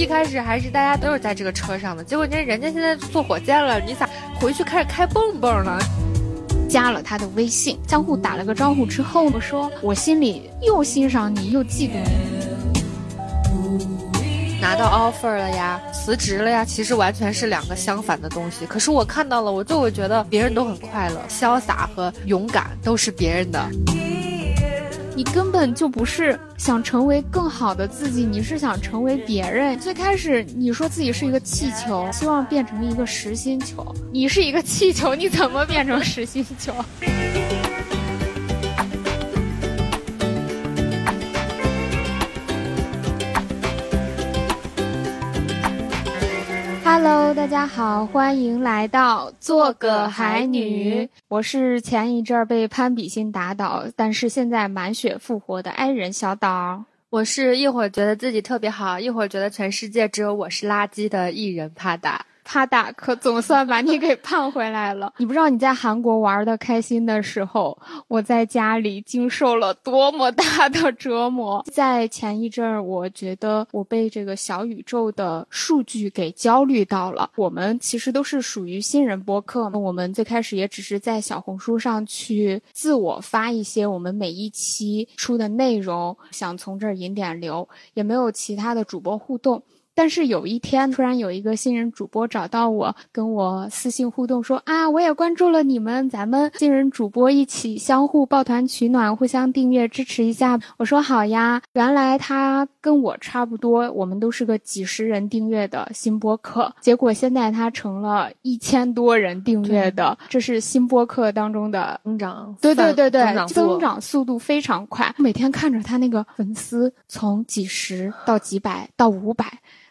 一开始还是大家都是在这个车上的，结果人家现在坐火箭了，你咋回去开始开蹦蹦了？加了他的微信，相互打了个招呼之后，我说我心里又欣赏你又嫉妒你。拿到 offer 了呀，辞职了呀，其实完全是两个相反的东西。可是我看到了，我就会觉得别人都很快乐，潇洒和勇敢都是别人的。你根本就不是想成为更好的自己，你是想成为别人。最开始你说自己是一个气球，希望变成一个实心球。你是一个气球，你怎么变成实心球？Hello，大家好，欢迎来到做个海女。我是前一阵儿被攀比心打倒，但是现在满血复活的爱人小岛。我是一会儿觉得自己特别好，一会儿觉得全世界只有我是垃圾的艺人帕达。帕达可总算把你给盼回来了。你不知道你在韩国玩的开心的时候，我在家里经受了多么大的折磨。在前一阵儿，我觉得我被这个小宇宙的数据给焦虑到了。我们其实都是属于新人播客，我们最开始也只是在小红书上去自我发一些我们每一期出的内容，想从这儿引点流，也没有其他的主播互动。但是有一天，突然有一个新人主播找到我，跟我私信互动说：“啊，我也关注了你们，咱们新人主播一起相互抱团取暖，互相订阅支持一下。”我说：“好呀。”原来他跟我差不多，我们都是个几十人订阅的新播客，结果现在他成了一千多人订阅的，这是新播客当中的增长。对对对对，增长速度非常快。每天看着他那个粉丝从几十到几百到五百。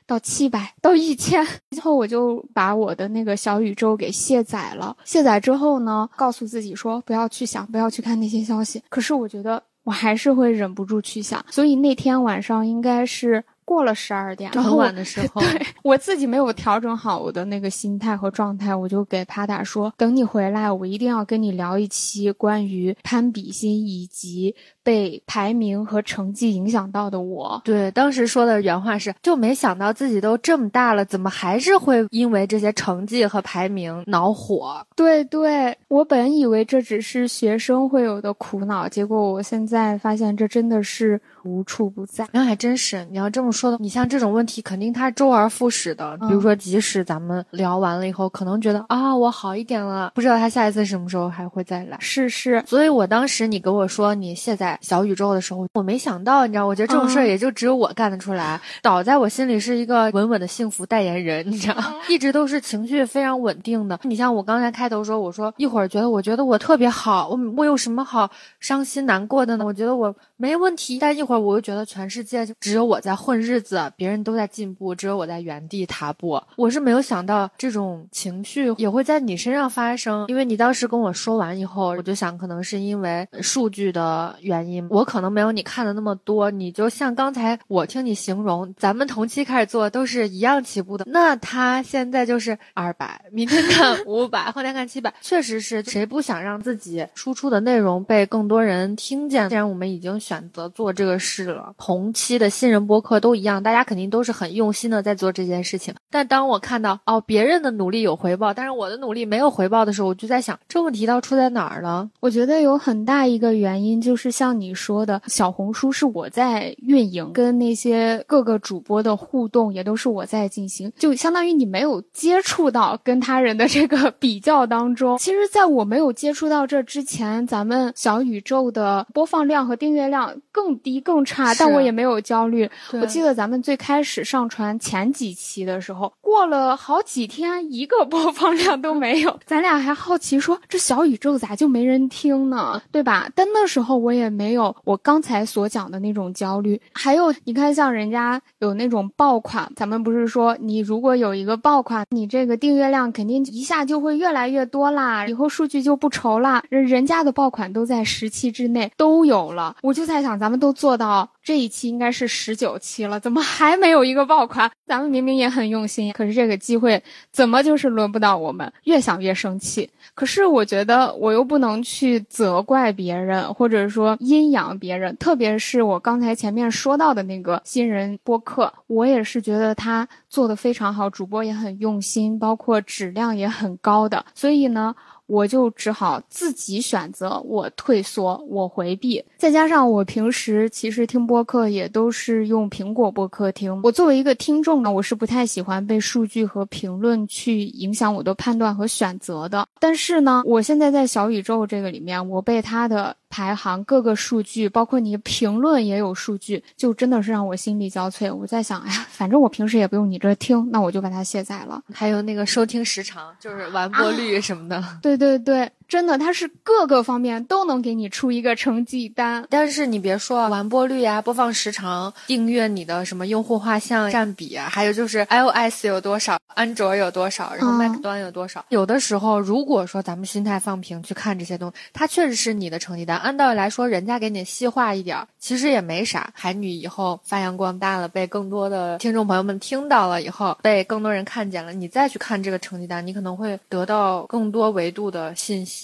到七百到一千，之后我就把我的那个小宇宙给卸载了。卸载之后呢，告诉自己说不要去想，不要去看那些消息。可是我觉得我还是会忍不住去想，所以那天晚上应该是过了十二点，很晚的时 候，对我自己没有调整好我的那个心态和状态，我就给帕达说，等你回来，我一定要跟你聊一期关于攀比心以及。被排名和成绩影响到的我，对当时说的原话是，就没想到自己都这么大了，怎么还是会因为这些成绩和排名恼火？对对，我本以为这只是学生会有的苦恼，结果我现在发现这真的是无处不在。那还真是，你要这么说的，你像这种问题，肯定它周而复始的。比如说，即使咱们聊完了以后，可能觉得啊，我好一点了，不知道他下一次什么时候还会再来。是是，所以我当时你跟我说你卸载。小宇宙的时候，我没想到，你知道，我觉得这种事儿也就只有我干得出来。倒在我心里是一个稳稳的幸福代言人，你知道，一直都是情绪非常稳定的。你像我刚才开头说，我说一会儿觉得我觉得我特别好，我我有什么好伤心难过的呢？我觉得我没问题。但一会儿我又觉得全世界只有我在混日日子，别人都在进步，只有我在原地踏步。我是没有想到这种情绪也会在你身上发生，因为你当时跟我说完以后，我就想可能是因为数据的原因。我可能没有你看的那么多，你就像刚才我听你形容，咱们同期开始做都是一样起步的，那他现在就是二百，明天看五百，后天看七百，确实是谁不想让自己输出的内容被更多人听见？既然我们已经选择做这个事了，同期的新人播客都一样，大家肯定都是很用心的在做这件事情。但当我看到哦别人的努力有回报，但是我的努力没有回报的时候，我就在想这问题到出在哪儿了？我觉得有很大一个原因就是像。你说的小红书是我在运营，跟那些各个主播的互动也都是我在进行，就相当于你没有接触到跟他人的这个 比较当中。其实，在我没有接触到这之前，咱们小宇宙的播放量和订阅量更低更差，但我也没有焦虑。我记记得咱们最开始上传前几期的时候，过了好几天，一个播放量都没有，咱俩还好奇说这小宇宙咋就没人听呢？对吧？但那时候我也。没有我刚才所讲的那种焦虑，还有你看，像人家有那种爆款，咱们不是说你如果有一个爆款，你这个订阅量肯定一下就会越来越多啦，以后数据就不愁啦。人人家的爆款都在十期之内都有了，我就在想，咱们都做到。这一期应该是十九期了，怎么还没有一个爆款？咱们明明也很用心，可是这个机会怎么就是轮不到我们？越想越生气。可是我觉得我又不能去责怪别人，或者说阴阳别人，特别是我刚才前面说到的那个新人播客，我也是觉得他做的非常好，主播也很用心，包括质量也很高的，所以呢。我就只好自己选择，我退缩，我回避。再加上我平时其实听播客也都是用苹果播客听。我作为一个听众呢，我是不太喜欢被数据和评论去影响我的判断和选择的。但是呢，我现在在小宇宙这个里面，我被他的。排行各个数据，包括你评论也有数据，就真的是让我心力交瘁。我在想，哎呀，反正我平时也不用你这听，那我就把它卸载了。还有那个收听时长，就是完播率什么的。对对对。真的，它是各个方面都能给你出一个成绩单。但是你别说完播率呀、播放时长、订阅你的什么用户画像占比啊，还有就是 iOS 有多少，安卓有多少，然后 Mac 端有多少。有的时候，如果说咱们心态放平去看这些东西，它确实是你的成绩单。按道理来说，人家给你细化一点，其实也没啥。海女以后发扬光大了，被更多的听众朋友们听到了以后，被更多人看见了，你再去看这个成绩单，你可能会得到更多维度的信息。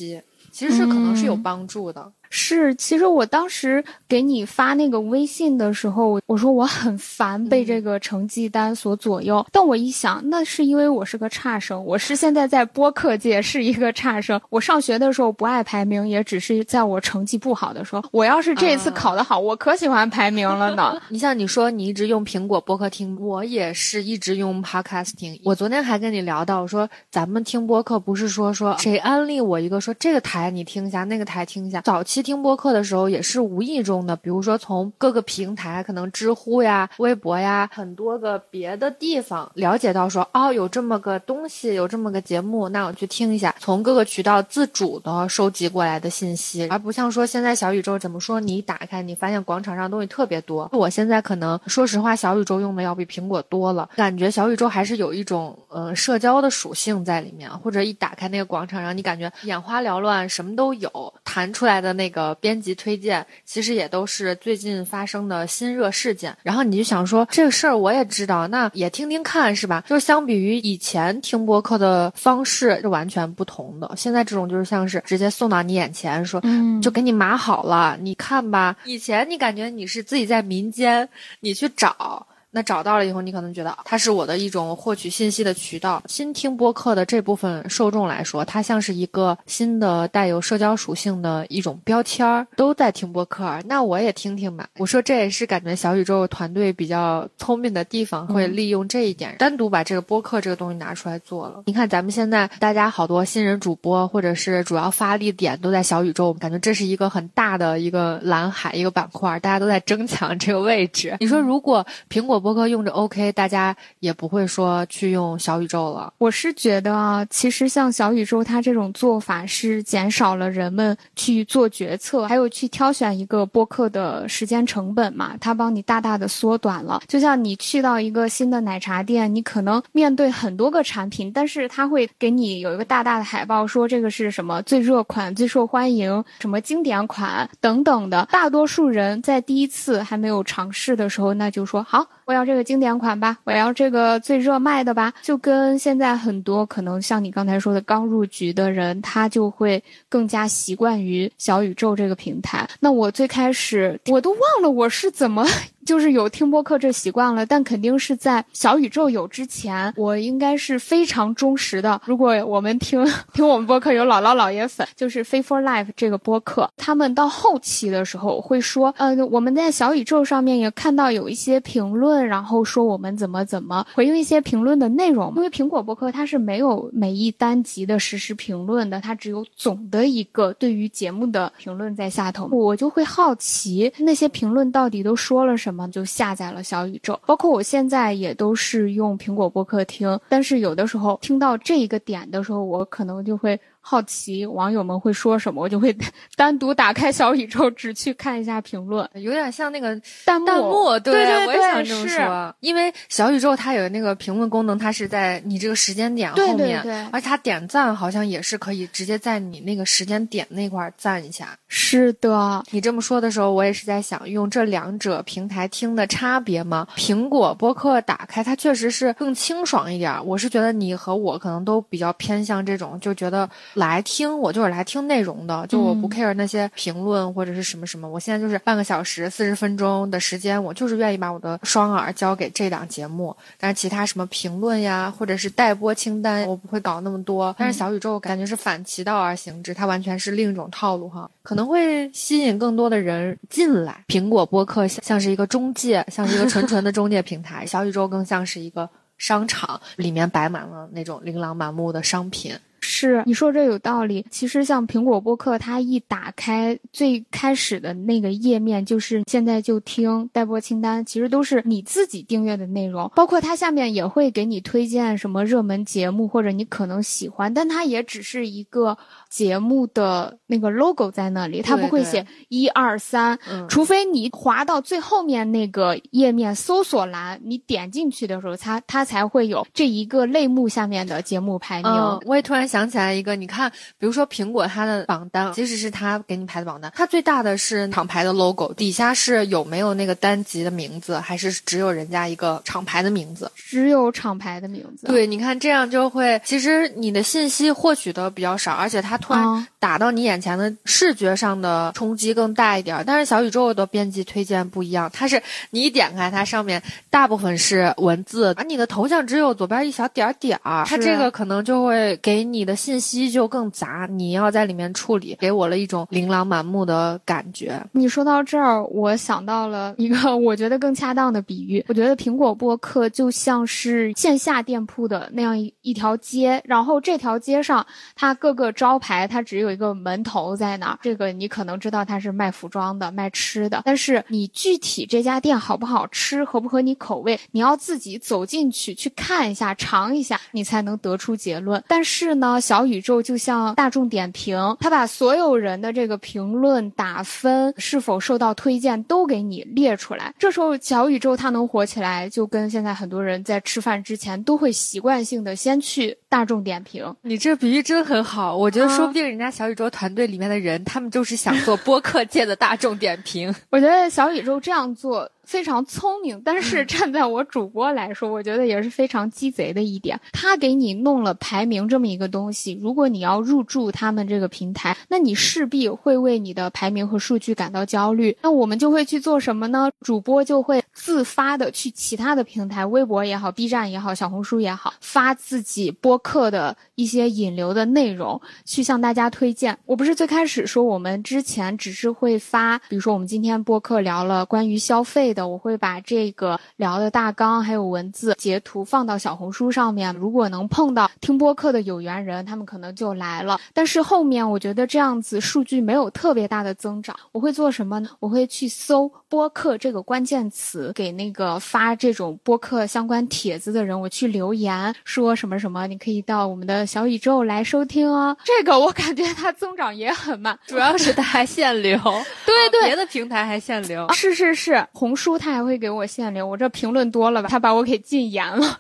其实是可能是有帮助的。是，其实我当时给你发那个微信的时候，我说我很烦被这个成绩单所左右。但我一想，那是因为我是个差生，我是现在在播客界是一个差生。我上学的时候不爱排名，也只是在我成绩不好的时候。我要是这次考得好，我可喜欢排名了呢。你像你说你一直用苹果播客听，我也是一直用 Podcast 听。我昨天还跟你聊到，我说咱们听播客不是说说谁安利我一个，说这个台你听一下，那个台听一下。早期。听播客的时候也是无意中的，比如说从各个平台，可能知乎呀、微博呀，很多个别的地方了解到说，哦，有这么个东西，有这么个节目，那我去听一下。从各个渠道自主的收集过来的信息，而不像说现在小宇宙怎么说，你打开你发现广场上东西特别多。我现在可能说实话，小宇宙用的要比苹果多了，感觉小宇宙还是有一种呃社交的属性在里面，或者一打开那个广场上，你感觉眼花缭乱，什么都有，弹出来的那。个编辑推荐其实也都是最近发生的新热事件，然后你就想说这个事儿我也知道，那也听听看是吧？就是相比于以前听播客的方式是完全不同的，现在这种就是像是直接送到你眼前，说就给你码好了，你看吧。以前你感觉你是自己在民间，你去找。那找到了以后，你可能觉得它是我的一种获取信息的渠道。新听播客的这部分受众来说，它像是一个新的带有社交属性的一种标签儿，都在听播客，那我也听听吧。我说这也是感觉小宇宙团队比较聪明的地方，会利用这一点，单独把这个播客这个东西拿出来做了。你看咱们现在大家好多新人主播，或者是主要发力点都在小宇宙，感觉这是一个很大的一个蓝海，一个板块，大家都在争抢这个位置。你说如果苹果。播客用着 OK，大家也不会说去用小宇宙了。我是觉得啊，其实像小宇宙它这种做法是减少了人们去做决策，还有去挑选一个播客的时间成本嘛，它帮你大大的缩短了。就像你去到一个新的奶茶店，你可能面对很多个产品，但是它会给你有一个大大的海报，说这个是什么最热款、最受欢迎、什么经典款等等的。大多数人在第一次还没有尝试的时候，那就说好。我要这个经典款吧，我要这个最热卖的吧，就跟现在很多可能像你刚才说的刚入局的人，他就会更加习惯于小宇宙这个平台。那我最开始我都忘了我是怎么。就是有听播客这习惯了，但肯定是在小宇宙有之前，我应该是非常忠实的。如果我们听 听我们播客有姥姥姥爷粉，就是《f a for Life》这个播客，他们到后期的时候会说，呃，我们在小宇宙上面也看到有一些评论，然后说我们怎么怎么回应一些评论的内容。因为苹果播客它是没有每一单集的实时评论的，它只有总的一个对于节目的评论在下头。我就会好奇那些评论到底都说了什么。就下载了小宇宙，包括我现在也都是用苹果播客听，但是有的时候听到这一个点的时候，我可能就会。好奇网友们会说什么，我就会 单独打开小宇宙，只去看一下评论，有点像那个弹幕。弹幕，对对我也想这么说。因为小宇宙它有那个评论功能，它是在你这个时间点后面，而且它点赞好像也是可以直接在你那个时间点那块赞一下。是的，你这么说的时候，我也是在想，用这两者平台听的差别吗？苹果播客打开，它确实是更清爽一点。我是觉得你和我可能都比较偏向这种，就觉得来听我就是来听内容的，就我不 care 那些评论或者是什么什么。我现在就是半个小时、四十分钟的时间，我就是愿意把我的双耳交给这档节目。但是其他什么评论呀，或者是待播清单，我不会搞那么多。但是小宇宙感觉是反其道而行之，它完全是另一种套路哈，可能会吸引更多的人进来。苹果播客像是一个中介，像是一个纯纯的中介平台，小宇宙更像是一个商场，里面摆满了那种琳琅满目的商品。是你说这有道理。其实像苹果播客，它一打开最开始的那个页面，就是现在就听待播清单，其实都是你自己订阅的内容。包括它下面也会给你推荐什么热门节目，或者你可能喜欢，但它也只是一个节目的那个 logo 在那里，它不会写一二三，除非你滑到最后面那个页面搜索栏，你点进去的时候，它它才会有这一个类目下面的节目排名。我也突然想。想起来一个，你看，比如说苹果它的榜单，即使是它给你排的榜单，它最大的是厂牌的 logo，底下是有没有那个单集的名字，还是只有人家一个厂牌的名字？只有厂牌的名字。对，你看这样就会，其实你的信息获取的比较少，而且它突然打到你眼前的视觉上的冲击更大一点。但是小宇宙的编辑推荐不一样，它是你一点开它上面大部分是文字，而你的头像只有左边一小点点儿，它这个可能就会给你。的信息就更杂，你要在里面处理，给我了一种琳琅满目的感觉。你说到这儿，我想到了一个 我觉得更恰当的比喻。我觉得苹果播客就像是线下店铺的那样一一条街，然后这条街上它各个招牌，它只有一个门头在那儿。这个你可能知道它是卖服装的、卖吃的，但是你具体这家店好不好吃、合不合你口味，你要自己走进去去看一下、尝一下，你才能得出结论。但是呢？小宇宙就像大众点评，他把所有人的这个评论打分是否受到推荐都给你列出来。这时候小宇宙它能火起来，就跟现在很多人在吃饭之前都会习惯性的先去大众点评。你这比喻真很好，我觉得说不定人家小宇宙团队里面的人，他们就是想做播客界的大众点评。我觉得小宇宙这样做。非常聪明，但是站在我主播来说，我觉得也是非常鸡贼的一点。他给你弄了排名这么一个东西，如果你要入驻他们这个平台，那你势必会为你的排名和数据感到焦虑。那我们就会去做什么呢？主播就会自发的去其他的平台，微博也好，B 站也好，小红书也好，发自己播客的一些引流的内容，去向大家推荐。我不是最开始说我们之前只是会发，比如说我们今天播客聊了关于消费。的，我会把这个聊的大纲还有文字截图放到小红书上面。如果能碰到听播客的有缘人，他们可能就来了。但是后面我觉得这样子数据没有特别大的增长。我会做什么呢？我会去搜播客这个关键词，给那个发这种播客相关帖子的人，我去留言说什么什么，你可以到我们的小宇宙来收听哦。这个我感觉它增长也很慢，主要是它还限流。对对，别的平台还限流。是是是，红书。它还会给我限流，我这评论多了吧？它把我给禁言了。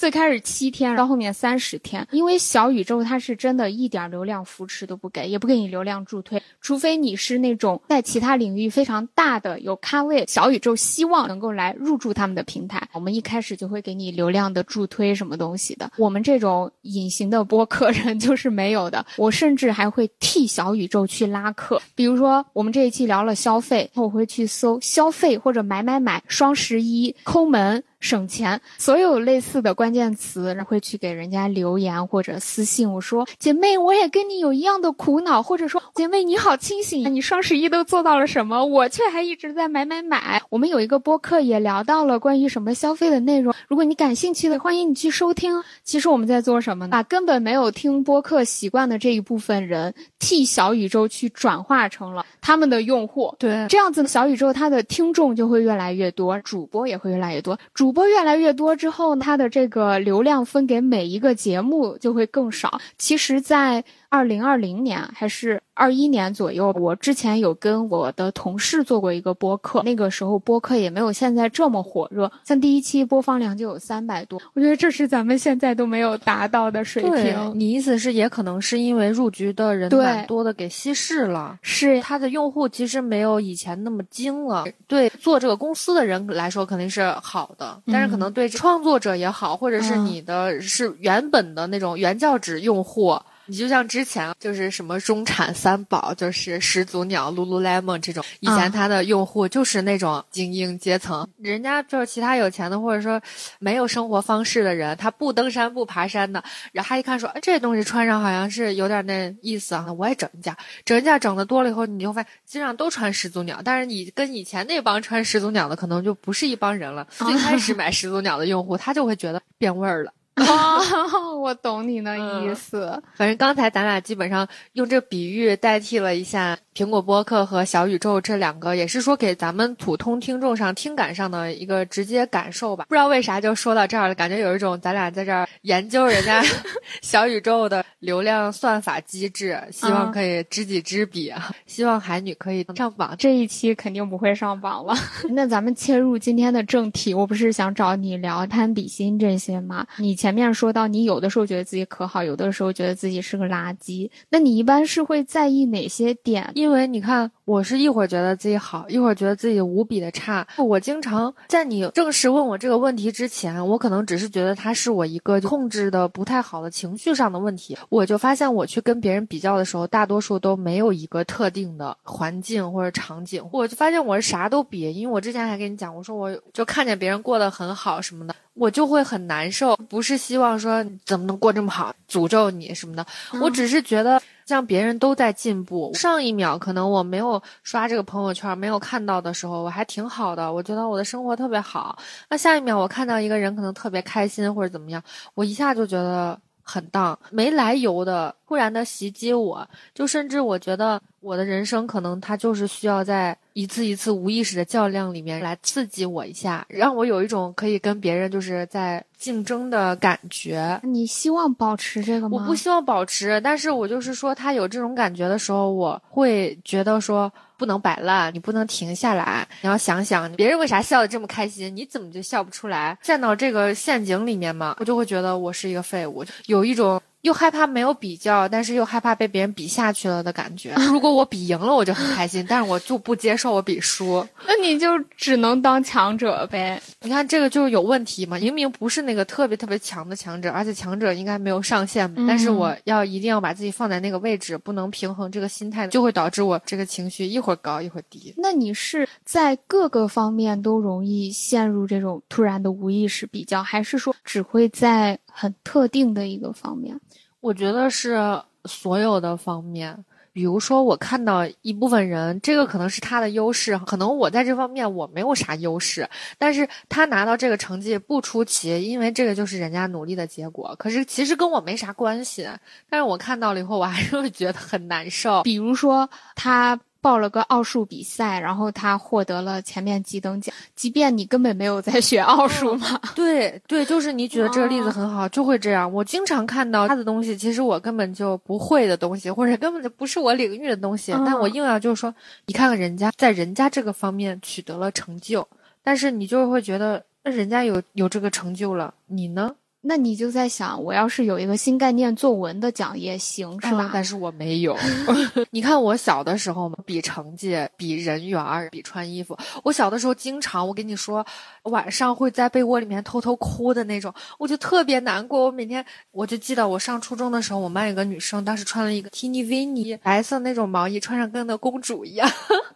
最开始七天，到后面三十天，因为小宇宙它是真的一点流量扶持都不给，也不给你流量助推，除非你是那种在其他领域非常大的有咖位，小宇宙希望能够来入驻他们的平台，我们一开始就会给你流量的助推什么东西的。我们这种隐形的播客人就是没有的，我甚至还会替小宇宙去拉客，比如说我们这一期聊了消费，我会去搜消费或者买买买，双十一抠门。省钱，所有类似的关键词，会去给人家留言或者私信。我说，姐妹，我也跟你有一样的苦恼，或者说，姐妹你好清醒，你双十一都做到了什么？我却还一直在买买买。我们有一个播客也聊到了关于什么消费的内容，如果你感兴趣的，欢迎你去收听。其实我们在做什么呢？把根本没有听播客习惯的这一部分人，替小宇宙去转化成了他们的用户。对，这样子小宇宙它的听众就会越来越多，主播也会越来越多。主主播越来越多之后，他的这个流量分给每一个节目就会更少。其实，在二零二零年还是二一年左右，我之前有跟我的同事做过一个播客，那个时候播客也没有现在这么火热，像第一期播放量就有三百多，我觉得这是咱们现在都没有达到的水平。你意思是也可能是因为入局的人蛮多的给稀释了，是它的用户其实没有以前那么精了。对做这个公司的人来说肯定是好的，但是可能对创作者也好，或者是你的是原本的那种原教旨用户。你就像之前就是什么中产三宝，就是始祖鸟、Lululemon 这种，以前它的用户就是那种精英阶层，人家就是其他有钱的或者说没有生活方式的人，他不登山不爬山的，然后他一看说，哎，这东西穿上好像是有点那意思啊，我也整一件，整一件整的多了以后，你就发现基本上都穿始祖鸟，但是你跟以前那帮穿始祖鸟的可能就不是一帮人了。最开始买始祖鸟的用户，他就会觉得变味儿了。哦，我懂你的意思。反正刚才咱俩基本上用这个比喻代替了一下。苹果播客和小宇宙这两个，也是说给咱们普通听众上听感上的一个直接感受吧。不知道为啥就说到这儿了，感觉有一种咱俩在这儿研究人家 小宇宙的流量算法机制，希望可以知己知彼，希望海女可以上榜。这一期肯定不会上榜了。那咱们切入今天的正题，我不是想找你聊攀比心这些吗？你前前面说到你有的时候觉得自己可好，有的时候觉得自己是个垃圾，那你一般是会在意哪些点？因为你看，我是一会儿觉得自己好，一会儿觉得自己无比的差。我经常在你正式问我这个问题之前，我可能只是觉得它是我一个控制的不太好的情绪上的问题。我就发现，我去跟别人比较的时候，大多数都没有一个特定的环境或者场景。我就发现我是啥都比，因为我之前还跟你讲，我说我就看见别人过得很好什么的，我就会很难受。不是希望说怎么能过这么好，诅咒你什么的，我只是觉得。像别人都在进步，上一秒可能我没有刷这个朋友圈，没有看到的时候，我还挺好的，我觉得我的生活特别好。那下一秒我看到一个人可能特别开心或者怎么样，我一下就觉得很荡，没来由的突然的袭击我，就甚至我觉得我的人生可能它就是需要在。一次一次无意识的较量里面来刺激我一下，让我有一种可以跟别人就是在竞争的感觉。你希望保持这个吗？我不希望保持，但是我就是说，他有这种感觉的时候，我会觉得说不能摆烂，你不能停下来，你要想想别人为啥笑得这么开心，你怎么就笑不出来？陷到这个陷阱里面嘛，我就会觉得我是一个废物，有一种。又害怕没有比较，但是又害怕被别人比下去了的感觉。如果我比赢了，我就很开心，但是我就不接受我比输。那你就只能当强者呗。你看这个就是有问题嘛？明明不是那个特别特别强的强者，而且强者应该没有上限，但是我要一定要把自己放在那个位置，不能平衡这个心态，就会导致我这个情绪一会儿高一会儿低。那你是在各个方面都容易陷入这种突然的无意识比较，还是说只会在很特定的一个方面？我觉得是所有的方面，比如说我看到一部分人，这个可能是他的优势，可能我在这方面我没有啥优势，但是他拿到这个成绩不出奇，因为这个就是人家努力的结果。可是其实跟我没啥关系，但是我看到了以后，我还是会觉得很难受。比如说他。报了个奥数比赛，然后他获得了前面几等奖。即便你根本没有在学奥数嘛，对对，就是你举的这个例子很好，就会这样。我经常看到他的东西，其实我根本就不会的东西，或者根本就不是我领域的东西，但我硬要就是说，你看看人家在人家这个方面取得了成就，但是你就会觉得，那人家有有这个成就了，你呢？那你就在想，我要是有一个新概念作文的奖也行，是吧？但是我没有。你看我小的时候嘛，比成绩，比人缘儿，比穿衣服。我小的时候经常，我跟你说，晚上会在被窝里面偷偷哭的那种，我就特别难过。我每天，我就记得我上初中的时候，我们班有个女生，当时穿了一个 Tini i 白色那种毛衣，穿上跟个公主一样。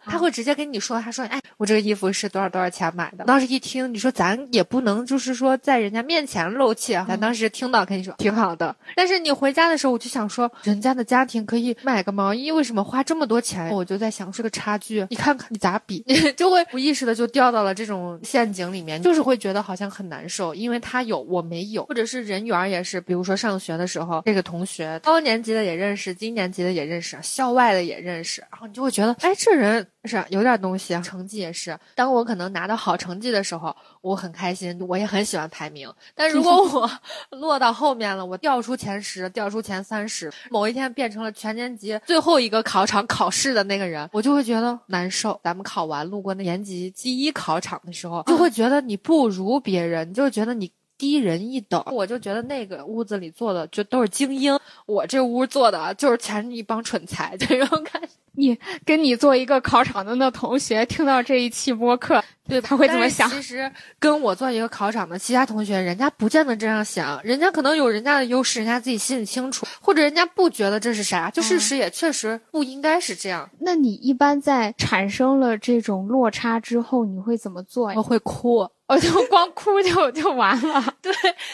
她会直接跟你说，她说：“哎，我这个衣服是多少多少钱买的？”当时一听，你说咱也不能就是说在人家面前露怯。咱当时听到，跟你说挺好的。但是你回家的时候，我就想说，人家的家庭可以买个毛衣，为什么花这么多钱？我就在想，是个差距。你看看你咋比，就会无意识的就掉到了这种陷阱里面，就是会觉得好像很难受，因为他有我没有，或者是人缘也是。比如说上学的时候，这个同学高年级的也认识，低年级的也认识，校外的也认识，然后你就会觉得，哎，这人是有点东西，成绩也是。当我可能拿到好成绩的时候，我很开心，我也很喜欢排名。但如果 我 落到后面了，我掉出前十，掉出前三十，某一天变成了全年级最后一个考场考试的那个人，我就会觉得难受。咱们考完路过那年级第一考场的时候，就会觉得你不如别人，就会觉得你。低人一等，我就觉得那个屋子里坐的就都是精英，我这屋坐的就是全是一帮蠢材，这种感觉。你跟你做一个考场的那同学听到这一期播客，对他会怎么想？其实跟我做一个考场的其他同学，人家不见得这样想，人家可能有人家的优势，人家自己心里清楚，或者人家不觉得这是啥，就事实也确实不应该是这样。那你一般在产生了这种落差之后，你会怎么做呀？我会哭。我就光哭就就完了，对，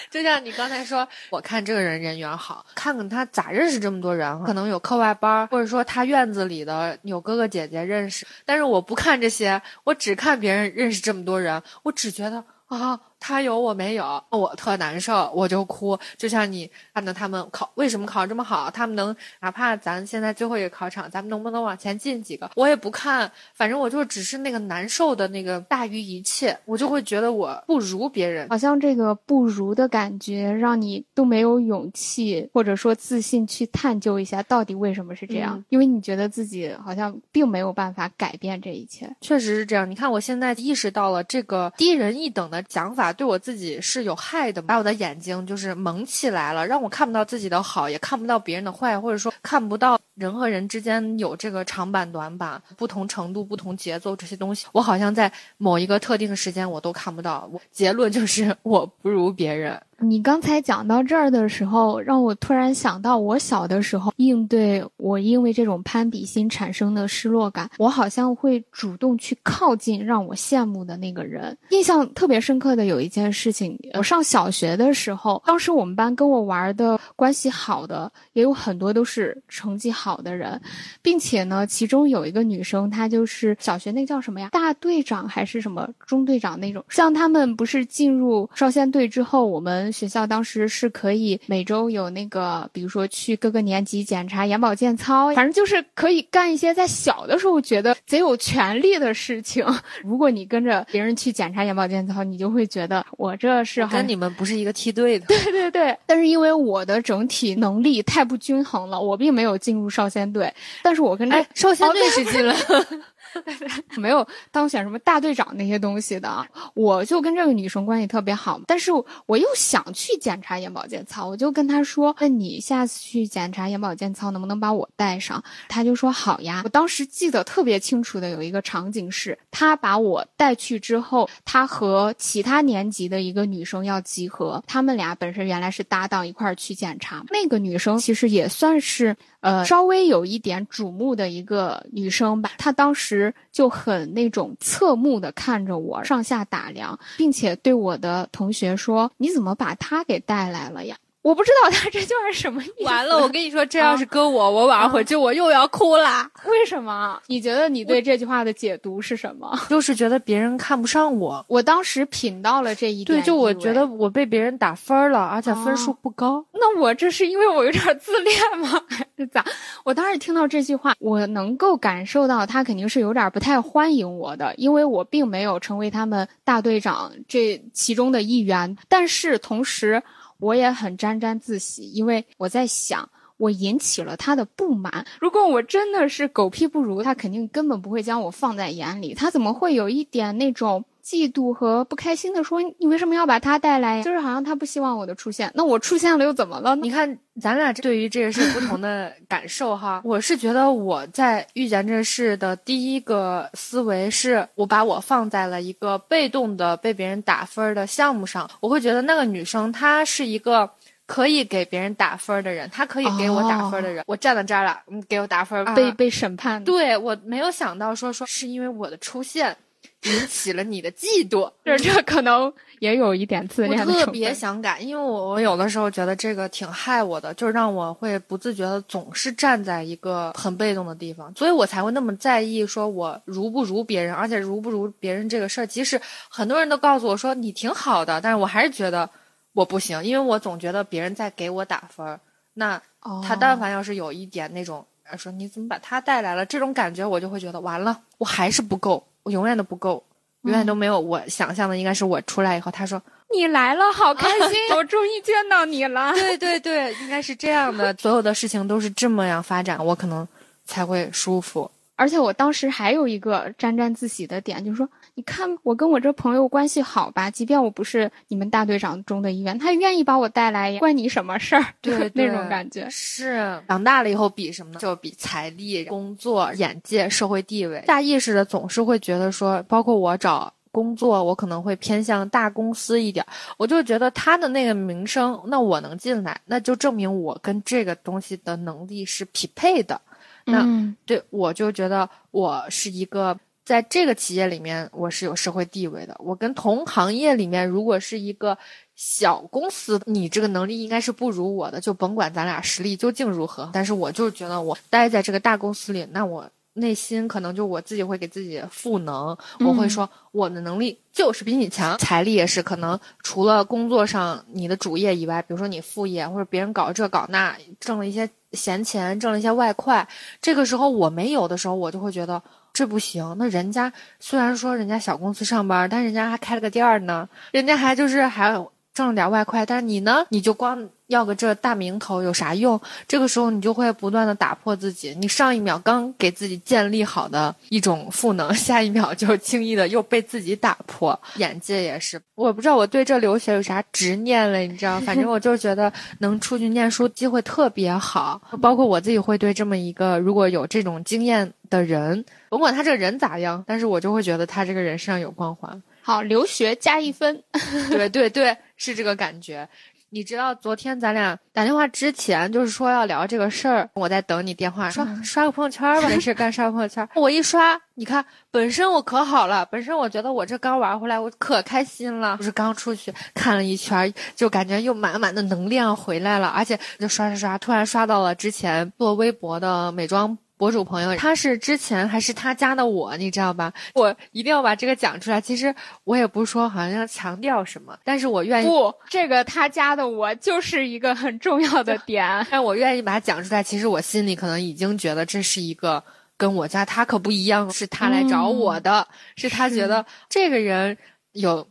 就像你刚才说，我看这个人人缘好，看看他咋认识这么多人，可能有课外班，或者说他院子里的有哥哥姐姐认识，但是我不看这些，我只看别人认识这么多人，我只觉得啊。他有我没有，我特难受，我就哭。就像你看到他们考为什么考这么好，他们能哪怕咱现在最后一个考场，咱们能不能往前进几个？我也不看，反正我就只是那个难受的那个大于一切，我就会觉得我不如别人，好像这个不如的感觉让你都没有勇气或者说自信去探究一下到底为什么是这样，因为你觉得自己好像并没有办法改变这一切。确实是这样，你看我现在意识到了这个低人一等的想法。对我自己是有害的，把我的眼睛就是蒙起来了，让我看不到自己的好，也看不到别人的坏，或者说看不到人和人之间有这个长板短板、不同程度、不同节奏这些东西。我好像在某一个特定时间我都看不到。我结论就是 我不如别人。你刚才讲到这儿的时候，让我突然想到，我小的时候应对我因为这种攀比心产生的失落感，我好像会主动去靠近让我羡慕的那个人。印象特别深刻的有一件事情，我上小学的时候，当时我们班跟我玩的关系好的也有很多都是成绩好的人，并且呢，其中有一个女生，她就是小学那叫什么呀，大队长还是什么中队长那种。像他们不是进入少先队之后，我们。学校当时是可以每周有那个，比如说去各个年级检查眼保健操，反正就是可以干一些在小的时候觉得贼有权利的事情。如果你跟着别人去检查眼保健操，你就会觉得我这是跟你们不是一个梯队的。对对对，但是因为我的整体能力太不均衡了，我并没有进入少先队，但是我跟哎少先队是进了。没有当选什么大队长那些东西的，我就跟这个女生关系特别好，但是我又想去检查眼保健操，我就跟她说：“那你下次去检查眼保健操，能不能把我带上？”她就说：“好呀。”我当时记得特别清楚的有一个场景是，她把我带去之后，她和其他年级的一个女生要集合，她们俩本身原来是搭档，一块儿去检查。那个女生其实也算是。呃，稍微有一点瞩目的一个女生吧，她当时就很那种侧目的看着我，上下打量，并且对我的同学说：“你怎么把他给带来了呀？”我不知道他 这句话是什么意思。完了，我跟你说，这要是搁我，我晚上回去我又要哭啦。为什么？你觉得你对这句话的解读是什么？就是觉得别人看不上我。我当时品到了这一点。对，就我觉得我被别人打分了，而且分数不高。那我这是因为我有点自恋吗？还是咋？我当时听到这句话，我能够感受到他肯定是有点不太欢迎我的，因为我并没有成为他们大队长这其中的一员。但是同时。我也很沾沾自喜，因为我在想，我引起了他的不满。如果我真的是狗屁不如，他肯定根本不会将我放在眼里。他怎么会有一点那种？嫉妒和不开心的说：“你为什么要把他带来呀？就是好像他不希望我的出现。那我出现了又怎么了？你看，咱俩对于这个事不同的感受哈。我是觉得我在遇见这事的第一个思维是我把我放在了一个被动的被别人打分的项目上。我会觉得那个女生她是一个可以给别人打分的人，她可以给我打分的人。我站到这儿了，你给我打分，被被审判。对我没有想到说说是因为我的出现。”引起了你的嫉妒，这这可能也有一点自恋的我特别想改，因为我我有的时候觉得这个挺害我的，就是让我会不自觉的总是站在一个很被动的地方，所以我才会那么在意说我如不如别人，而且如不如别人这个事儿，即使很多人都告诉我说你挺好的，但是我还是觉得我不行，因为我总觉得别人在给我打分儿，那他但凡要是有一点那种。说你怎么把他带来了？这种感觉我就会觉得完了，我还是不够，我永远都不够，永远都没有我想象的。应该是我出来以后，他说你来了，好开心，我终于见到你了。对对对，应该是这样的，所有的事情都是这么样发展，我可能才会舒服。而且我当时还有一个沾沾自喜的点，就是说，你看我跟我这朋友关系好吧，即便我不是你们大队长中的一员，他愿意把我带来，关你什么事儿？对，那种感觉是长大了以后比什么呢？就比财力、工作、眼界、社会地位。下意识的总是会觉得说，包括我找工作，我可能会偏向大公司一点，我就觉得他的那个名声，那我能进来，那就证明我跟这个东西的能力是匹配的。那对我就觉得我是一个在这个企业里面我是有社会地位的。我跟同行业里面如果是一个小公司，你这个能力应该是不如我的，就甭管咱俩实力究竟如何。但是我就是觉得我待在这个大公司里，那我内心可能就我自己会给自己赋能，我会说我的能力就是比你强。财力也是可能除了工作上你的主业以外，比如说你副业或者别人搞这搞那挣了一些。闲钱挣了一些外快，这个时候我没有的时候，我就会觉得这不行。那人家虽然说人家小公司上班，但人家还开了个店儿呢，人家还就是还挣了点外快，但是你呢，你就光。要个这大名头有啥用？这个时候你就会不断的打破自己。你上一秒刚给自己建立好的一种赋能，下一秒就轻易的又被自己打破。眼界也是，我不知道我对这留学有啥执念了，你知道？反正我就觉得能出去念书机会特别好。包括我自己会对这么一个如果有这种经验的人，甭管他这个人咋样，但是我就会觉得他这个人身上有光环。好，留学加一分。对对对，是这个感觉。你知道昨天咱俩打电话之前，就是说要聊这个事儿，我在等你电话，刷刷个朋友圈吧，没事干刷个朋友圈。我一刷，你看，本身我可好了，本身我觉得我这刚玩回来，我可开心了，不是刚出去看了一圈，就感觉又满满的能量回来了，而且就刷刷刷，突然刷到了之前做微博的美妆。博主朋友，他是之前还是他加的我，你知道吧？我一定要把这个讲出来。其实我也不是说好像要强调什么，但是我愿意。不，这个他加的我就是一个很重要的点。但我愿意把它讲出来。其实我心里可能已经觉得这是一个跟我家他可不一样，是他来找我的，是他觉得这个人有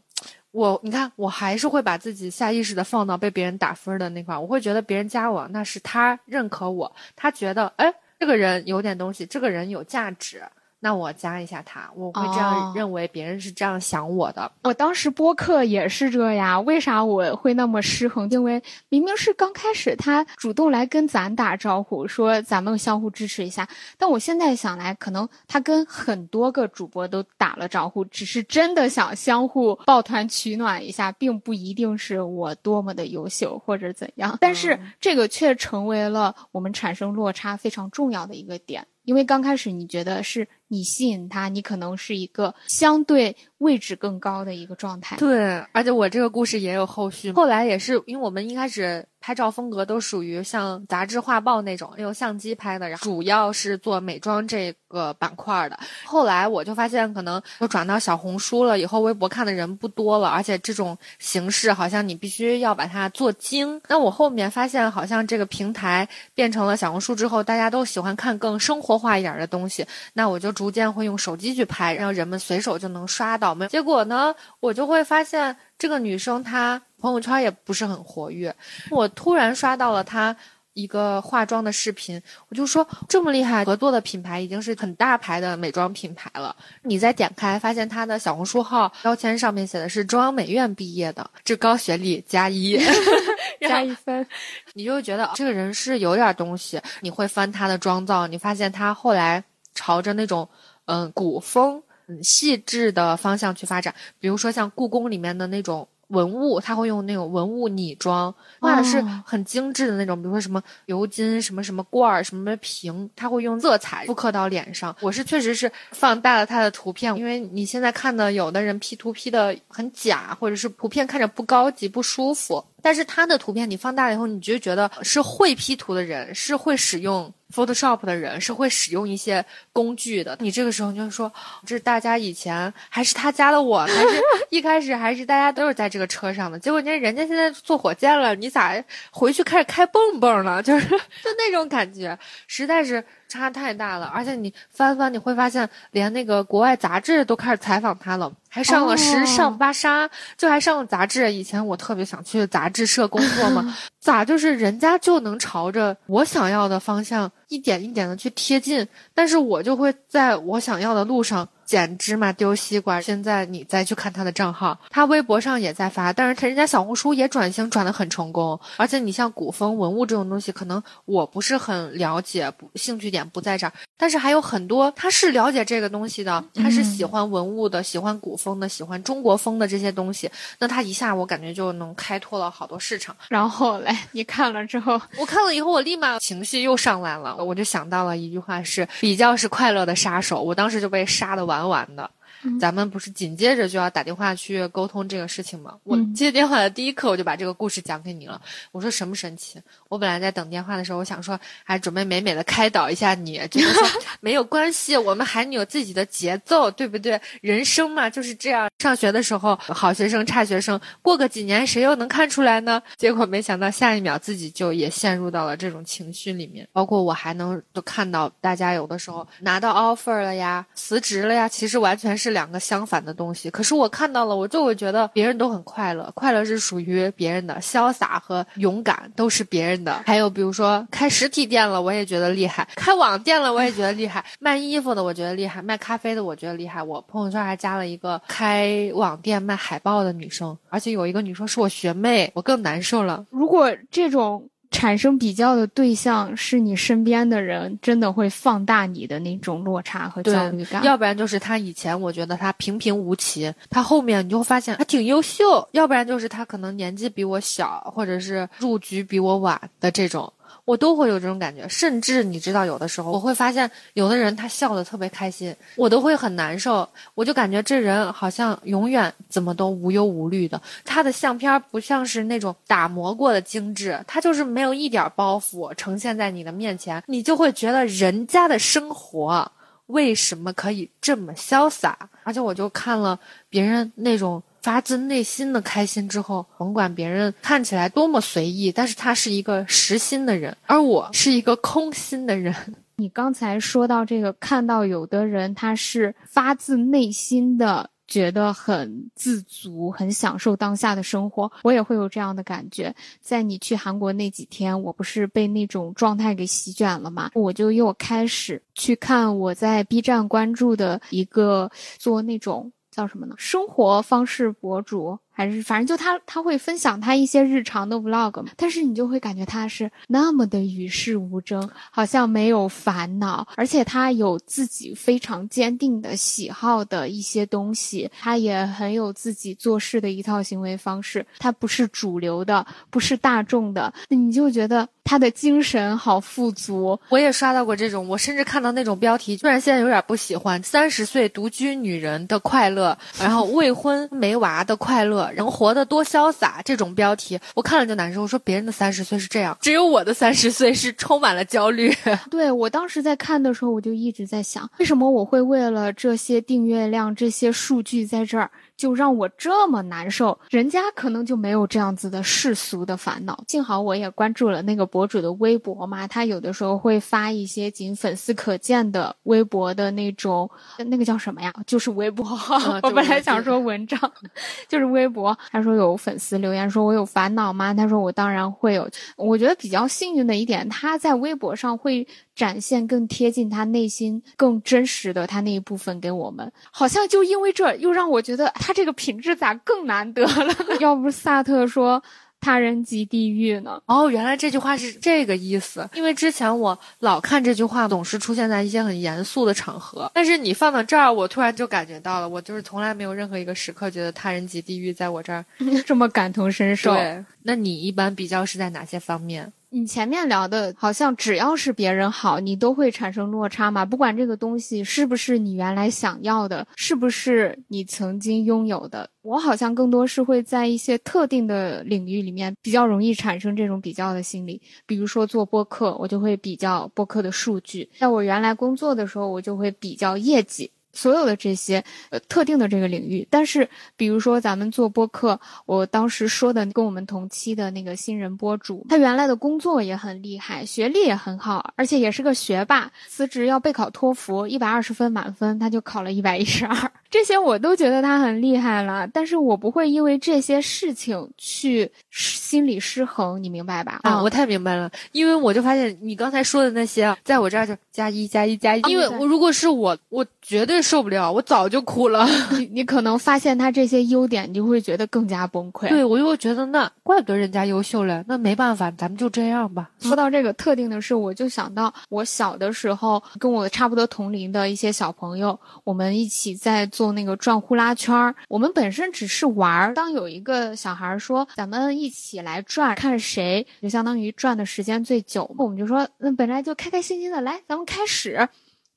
我。你看，我还是会把自己下意识的放到被别人打分的那块。我会觉得别人加我，那是他认可我，他觉得哎。这个人有点东西，这个人有价值。那我加一下他，我会这样认为，别人是这样想我的。我当时播客也是这样，为啥我会那么失衡？因为明明是刚开始他主动来跟咱打招呼，说咱们相互支持一下。但我现在想来，可能他跟很多个主播都打了招呼，只是真的想相互抱团取暖一下，并不一定是我多么的优秀或者怎样。但是这个却成为了我们产生落差非常重要的一个点。因为刚开始你觉得是你吸引他，你可能是一个相对位置更高的一个状态。对，而且我这个故事也有后续。后来也是，因为我们一开始。拍照风格都属于像杂志画报那种用相机拍的，然后主要是做美妆这个板块的。后来我就发现，可能又转到小红书了以后，微博看的人不多了，而且这种形式好像你必须要把它做精。那我后面发现，好像这个平台变成了小红书之后，大家都喜欢看更生活化一点的东西。那我就逐渐会用手机去拍，让人们随手就能刷到。结果呢，我就会发现这个女生她。朋友圈也不是很活跃，我突然刷到了他一个化妆的视频，我就说这么厉害，合作的品牌已经是很大牌的美妆品牌了。你再点开，发现他的小红书号标签上面写的是中央美院毕业的，这高学历加一，加一分，你就觉得这个人是有点东西。你会翻他的妆造，你发现他后来朝着那种嗯古风、嗯细致的方向去发展，比如说像故宫里面的那种。文物，他会用那种文物拟妆，画的是很精致的那种，比如说什么鎏金、什么什么罐儿、什么瓶，他会用色彩复刻到脸上。我是确实是放大了他的图片，因为你现在看的有的人 P 图 P 的很假，或者是图片看着不高级、不舒服。但是他的图片你放大了以后，你就觉得是会 P 图的人，是会使用 Photoshop 的人，是会使用一些工具的。你这个时候你就说，这是大家以前还是他加的我，还是一开始还是大家都是在这个车上的。结果你看人家现在坐火箭了，你咋回去开始开蹦蹦了？就是 就那种感觉，实在是。差太大了。而且你翻翻，你会发现，连那个国外杂志都开始采访他了，还上了时尚芭莎，就还上了杂志。以前我特别想去杂志社工作嘛，咋就是人家就能朝着我想要的方向一点一点的去贴近，但是我就会在我想要的路上。捡芝麻丢西瓜。现在你再去看他的账号，他微博上也在发，但是他人家小红书也转型转的很成功。而且你像古风文物这种东西，可能我不是很了解，不兴趣点不在这儿。但是还有很多他是了解这个东西的，他是喜欢文物的，喜欢古风的，喜欢中国风的这些东西。那他一下我感觉就能开拓了好多市场。然后嘞，你看了之后，我看了以后，我立马情绪又上来了，我就想到了一句话：是比较是快乐的杀手。我当时就被杀的完。玩完的。咱们不是紧接着就要打电话去沟通这个事情吗？我接电话的第一刻我就把这个故事讲给你了。我说神不神奇？我本来在等电话的时候，我想说还准备美美的开导一下你，就是说 没有关系，我们还有自己的节奏，对不对？人生嘛就是这样。上学的时候好学生、差学生，过个几年谁又能看出来呢？结果没想到下一秒自己就也陷入到了这种情绪里面。包括我还能都看到大家有的时候拿到 offer 了呀，辞职了呀，其实完全是。两个相反的东西，可是我看到了，我就会觉得别人都很快乐，快乐是属于别人的，潇洒和勇敢都是别人的。还有比如说开实体店了，我也觉得厉害；开网店了，我也觉得厉害；卖衣服的，我觉得厉害；卖咖啡的，我觉得厉害。我朋友圈还加了一个开网店卖海报的女生，而且有一个女生是我学妹，我更难受了。如果这种。产生比较的对象是你身边的人，真的会放大你的那种落差和焦虑感。要不然就是他以前我觉得他平平无奇，他后面你就会发现他挺优秀；要不然就是他可能年纪比我小，或者是入局比我晚的这种。我都会有这种感觉，甚至你知道，有的时候我会发现，有的人他笑得特别开心，我都会很难受。我就感觉这人好像永远怎么都无忧无虑的。他的相片不像是那种打磨过的精致，他就是没有一点包袱呈现在你的面前，你就会觉得人家的生活为什么可以这么潇洒？而且我就看了别人那种。发自内心的开心之后，甭管别人看起来多么随意，但是他是一个实心的人，而我是一个空心的人。你刚才说到这个，看到有的人他是发自内心的觉得很自足，很享受当下的生活，我也会有这样的感觉。在你去韩国那几天，我不是被那种状态给席卷了吗？我就又开始去看我在 B 站关注的一个做那种。叫什么呢？生活方式博主。还是反正就他他会分享他一些日常的 vlog，但是你就会感觉他是那么的与世无争，好像没有烦恼，而且他有自己非常坚定的喜好的一些东西，他也很有自己做事的一套行为方式，他不是主流的，不是大众的，你就觉得他的精神好富足。我也刷到过这种，我甚至看到那种标题，虽然现在有点不喜欢，三十岁独居女人的快乐，然后未婚没娃的快乐。人活得多潇洒，这种标题我看了就难受。我说别人的三十岁是这样，只有我的三十岁是充满了焦虑。对我当时在看的时候，我就一直在想，为什么我会为了这些订阅量、这些数据在这儿。就让我这么难受，人家可能就没有这样子的世俗的烦恼。幸好我也关注了那个博主的微博嘛，他有的时候会发一些仅粉丝可见的微博的那种，那个叫什么呀？就是微博。我本来想说文章，就是微博。他说有粉丝留言说我有烦恼吗？他说我当然会有。我觉得比较幸运的一点，他在微博上会。展现更贴近他内心、更真实的他那一部分给我们，好像就因为这又让我觉得他这个品质咋更难得了？要不萨特说他人即地狱呢？哦，原来这句话是这个意思。因为之前我老看这句话，总是出现在一些很严肃的场合，但是你放到这儿，我突然就感觉到了，我就是从来没有任何一个时刻觉得他人即地狱在我这儿 这么感同身受。对，那你一般比较是在哪些方面？你前面聊的，好像只要是别人好，你都会产生落差嘛？不管这个东西是不是你原来想要的，是不是你曾经拥有的，我好像更多是会在一些特定的领域里面比较容易产生这种比较的心理。比如说做播客，我就会比较播客的数据；在我原来工作的时候，我就会比较业绩。所有的这些呃特定的这个领域，但是比如说咱们做播客，我当时说的跟我们同期的那个新人播主，他原来的工作也很厉害，学历也很好，而且也是个学霸。辞职要备考托福，一百二十分满分，他就考了一百一十二。这些我都觉得他很厉害了，但是我不会因为这些事情去心理失衡，你明白吧？啊，我太明白了，因为我就发现你刚才说的那些，在我这儿就加一加一加一，因为我如果是我，我绝对受不了，我早就哭了。你你可能发现他这些优点，你就会觉得更加崩溃。对，我就会觉得那怪不得人家优秀了，那没办法，咱们就这样吧。说到这个特定的事，我就想到我小的时候跟我差不多同龄的一些小朋友，我们一起在。做那个转呼啦圈儿，我们本身只是玩儿。当有一个小孩说：“咱们一起来转，看谁就相当于转的时间最久。”我们就说：“那本来就开开心心的来，咱们开始。”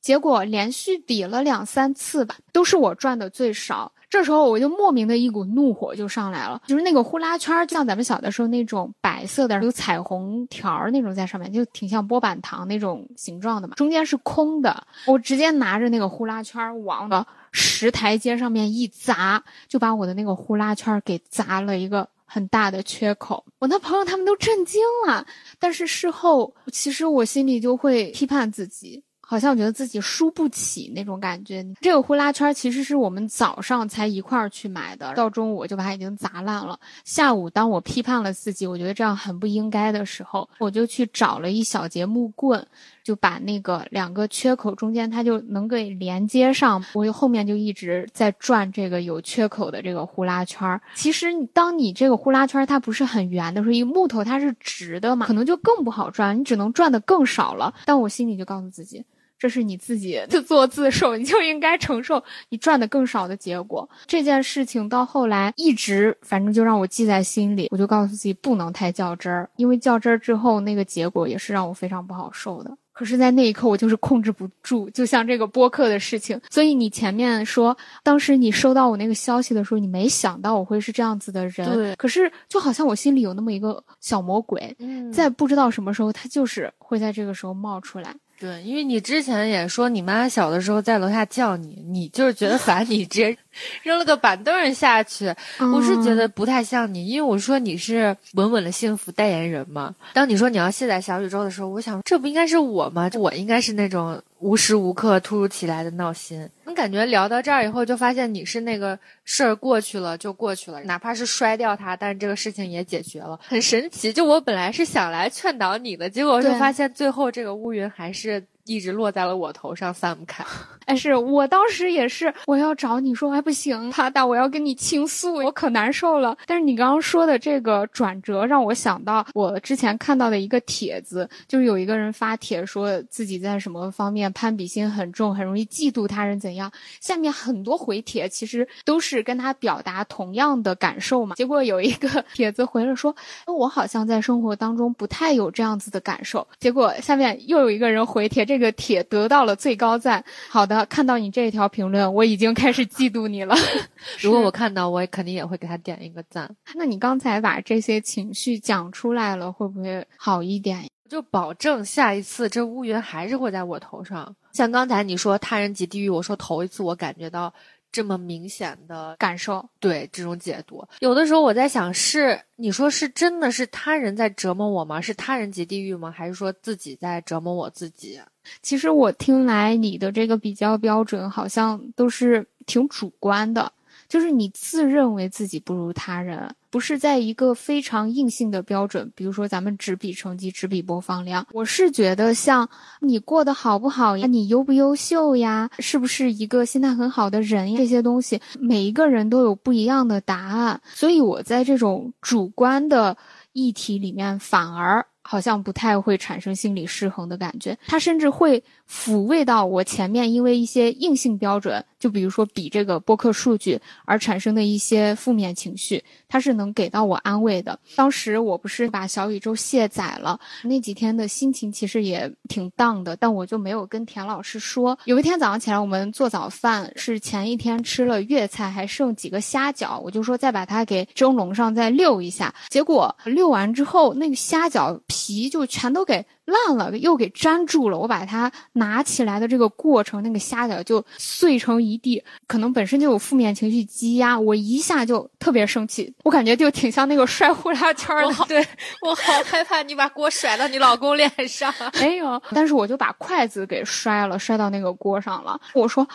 结果连续比了两三次吧，都是我赚的最少。这时候我就莫名的一股怒火就上来了，就是那个呼啦圈，就像咱们小的时候那种白色的有彩虹条儿那种在上面，就挺像波板糖那种形状的嘛，中间是空的。我直接拿着那个呼啦圈往的石台阶上面一砸，就把我的那个呼啦圈给砸了一个很大的缺口。我那朋友他们都震惊了，但是事后其实我心里就会批判自己。好像觉得自己输不起那种感觉。这个呼啦圈其实是我们早上才一块儿去买的，到中午我就把它已经砸烂了。下午当我批判了自己，我觉得这样很不应该的时候，我就去找了一小节木棍，就把那个两个缺口中间它就能给连接上。我后面就一直在转这个有缺口的这个呼啦圈。其实当你这个呼啦圈它不是很圆的时候，一木头它是直的嘛，可能就更不好转，你只能转的更少了。但我心里就告诉自己。这是你自己自作自受，你就应该承受你赚的更少的结果。这件事情到后来一直，反正就让我记在心里。我就告诉自己不能太较真儿，因为较真儿之后那个结果也是让我非常不好受的。可是，在那一刻我就是控制不住，就像这个播客的事情。所以你前面说，当时你收到我那个消息的时候，你没想到我会是这样子的人。对。可是就好像我心里有那么一个小魔鬼，在不知道什么时候，他就是会在这个时候冒出来。对，因为你之前也说你妈小的时候在楼下叫你，你就是觉得烦，你直接扔了个板凳下去。我是觉得不太像你，因为我说你是稳稳的幸福代言人嘛。当你说你要卸载小宇宙的时候，我想这不应该是我吗？我应该是那种。无时无刻突如其来的闹心，你感觉聊到这儿以后，就发现你是那个事儿过去了就过去了，哪怕是摔掉它，但是这个事情也解决了，很神奇。就我本来是想来劝导你的，结果就发现最后这个乌云还是。一直落在了我头上，散不开。哎，是我当时也是，我要找你说，哎，不行，他大，我要跟你倾诉，我可难受了。但是你刚刚说的这个转折，让我想到我之前看到的一个帖子，就是有一个人发帖说自己在什么方面攀比心很重，很容易嫉妒他人怎样。下面很多回帖其实都是跟他表达同样的感受嘛。结果有一个 帖子回了说，我好像在生活当中不太有这样子的感受。结果下面又有一个人回帖。这个帖得到了最高赞。好的，看到你这一条评论，我已经开始嫉妒你了。如果我看到，我也肯定也会给他点一个赞。那你刚才把这些情绪讲出来了，会不会好一点？就保证下一次这乌云还是会在我头上。像刚才你说他人即地狱，我说头一次我感觉到。这么明显的感受，对这种解读，有的时候我在想，是你说是真的是他人在折磨我吗？是他人即地狱吗？还是说自己在折磨我自己？其实我听来你的这个比较标准，好像都是挺主观的。就是你自认为自己不如他人，不是在一个非常硬性的标准，比如说咱们只比成绩，只比播放量。我是觉得像你过得好不好呀，你优不优秀呀，是不是一个心态很好的人呀，这些东西每一个人都有不一样的答案。所以我在这种主观的议题里面，反而好像不太会产生心理失衡的感觉，他甚至会。抚慰到我前面因为一些硬性标准，就比如说比这个播客数据而产生的一些负面情绪，它是能给到我安慰的。当时我不是把小宇宙卸载了，那几天的心情其实也挺荡的，但我就没有跟田老师说。有一天早上起来，我们做早饭，是前一天吃了粤菜，还剩几个虾饺，我就说再把它给蒸笼上再溜一下。结果溜完之后，那个虾饺皮就全都给烂了，又给粘住了。我把它拿起来的这个过程，那个虾饺就碎成一地。可能本身就有负面情绪积压，我一下就特别生气。我感觉就挺像那个摔呼啦圈的。对 我好害怕你把锅甩到你老公脸上。没有，但是我就把筷子给摔了，摔到那个锅上了。我说。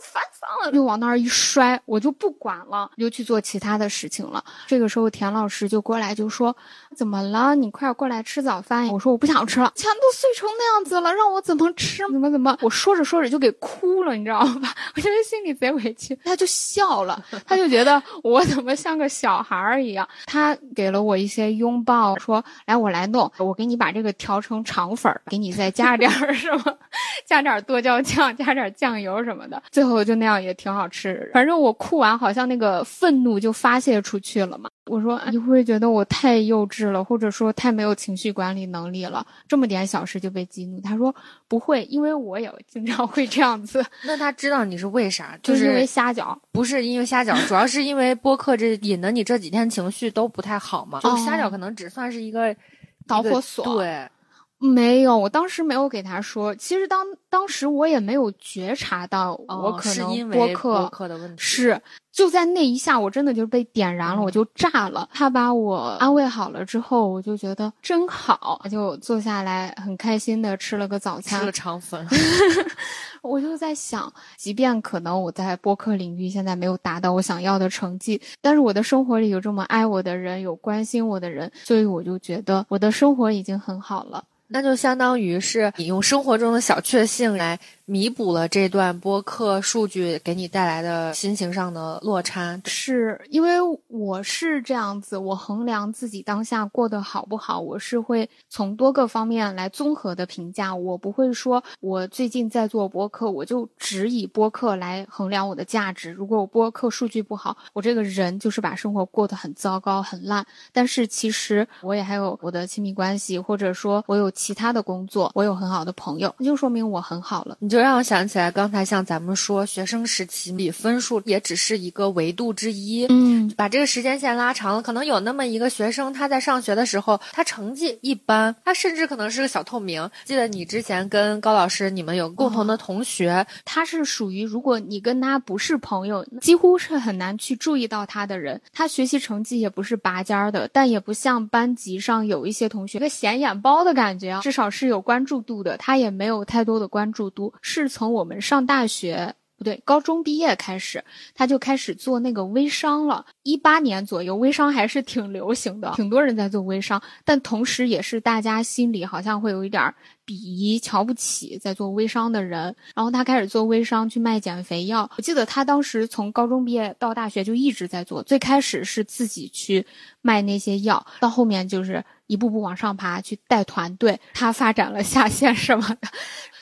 烦死了，就往那儿一摔，我就不管了，就去做其他的事情了。这个时候，田老师就过来就说：“怎么了？你快过来吃早饭。”我说：“我不想吃了，钱都碎成那样子了，让我怎么吃？怎么怎么？”我说着说着就给哭了，你知道吧？我觉得心里贼委屈。他就笑了，他就觉得我怎么像个小孩儿一样。他给了我一些拥抱，说：“来，我来弄，我给你把这个调成肠粉，给你再加点儿什么，加点剁椒酱，加点酱油什么的。”最后。就那样也挺好吃，反正我哭完好像那个愤怒就发泄出去了嘛。我说你会不会觉得我太幼稚了，或者说太没有情绪管理能力了？这么点小事就被激怒？他说不会，因为我也经常会这样子。那他知道你是为啥？就是因为虾饺？不是因为虾饺，主要是因为播客这引得你这几天情绪都不太好嘛。就虾饺可能只算是一个导火索。对。没有，我当时没有给他说。其实当当时我也没有觉察到，我可能播客的问题是就在那一下，我真的就被点燃了，我就炸了。他把我安慰好了之后，我就觉得真好，就坐下来很开心的吃了个早餐，吃了肠粉。我就在想，即便可能我在播客领域现在没有达到我想要的成绩，但是我的生活里有这么爱我的人，有关心我的人，所以我就觉得我的生活已经很好了。那就相当于是你用生活中的小确幸来。弥补了这段播客数据给你带来的心情上的落差，是因为我是这样子，我衡量自己当下过得好不好，我是会从多个方面来综合的评价，我不会说我最近在做播客，我就只以播客来衡量我的价值。如果我播客数据不好，我这个人就是把生活过得很糟糕、很烂。但是其实我也还有我的亲密关系，或者说我有其他的工作，我有很好的朋友，那就说明我很好了。你就。让我想起来，刚才像咱们说，学生时期比分数也只是一个维度之一。嗯，把这个时间线拉长了，可能有那么一个学生，他在上学的时候，他成绩一般，他甚至可能是个小透明。记得你之前跟高老师，你们有共同的同学，他是属于如果你跟他不是朋友，几乎是很难去注意到他的人。他学习成绩也不是拔尖儿的，但也不像班级上有一些同学一个显眼包的感觉啊，至少是有关注度的。他也没有太多的关注度。是从我们上大学不对，高中毕业开始，他就开始做那个微商了。一八年左右，微商还是挺流行的，挺多人在做微商，但同时也是大家心里好像会有一点鄙夷、瞧不起在做微商的人。然后他开始做微商，去卖减肥药。我记得他当时从高中毕业到大学就一直在做，最开始是自己去卖那些药，到后面就是一步步往上爬，去带团队。他发展了下线什么的。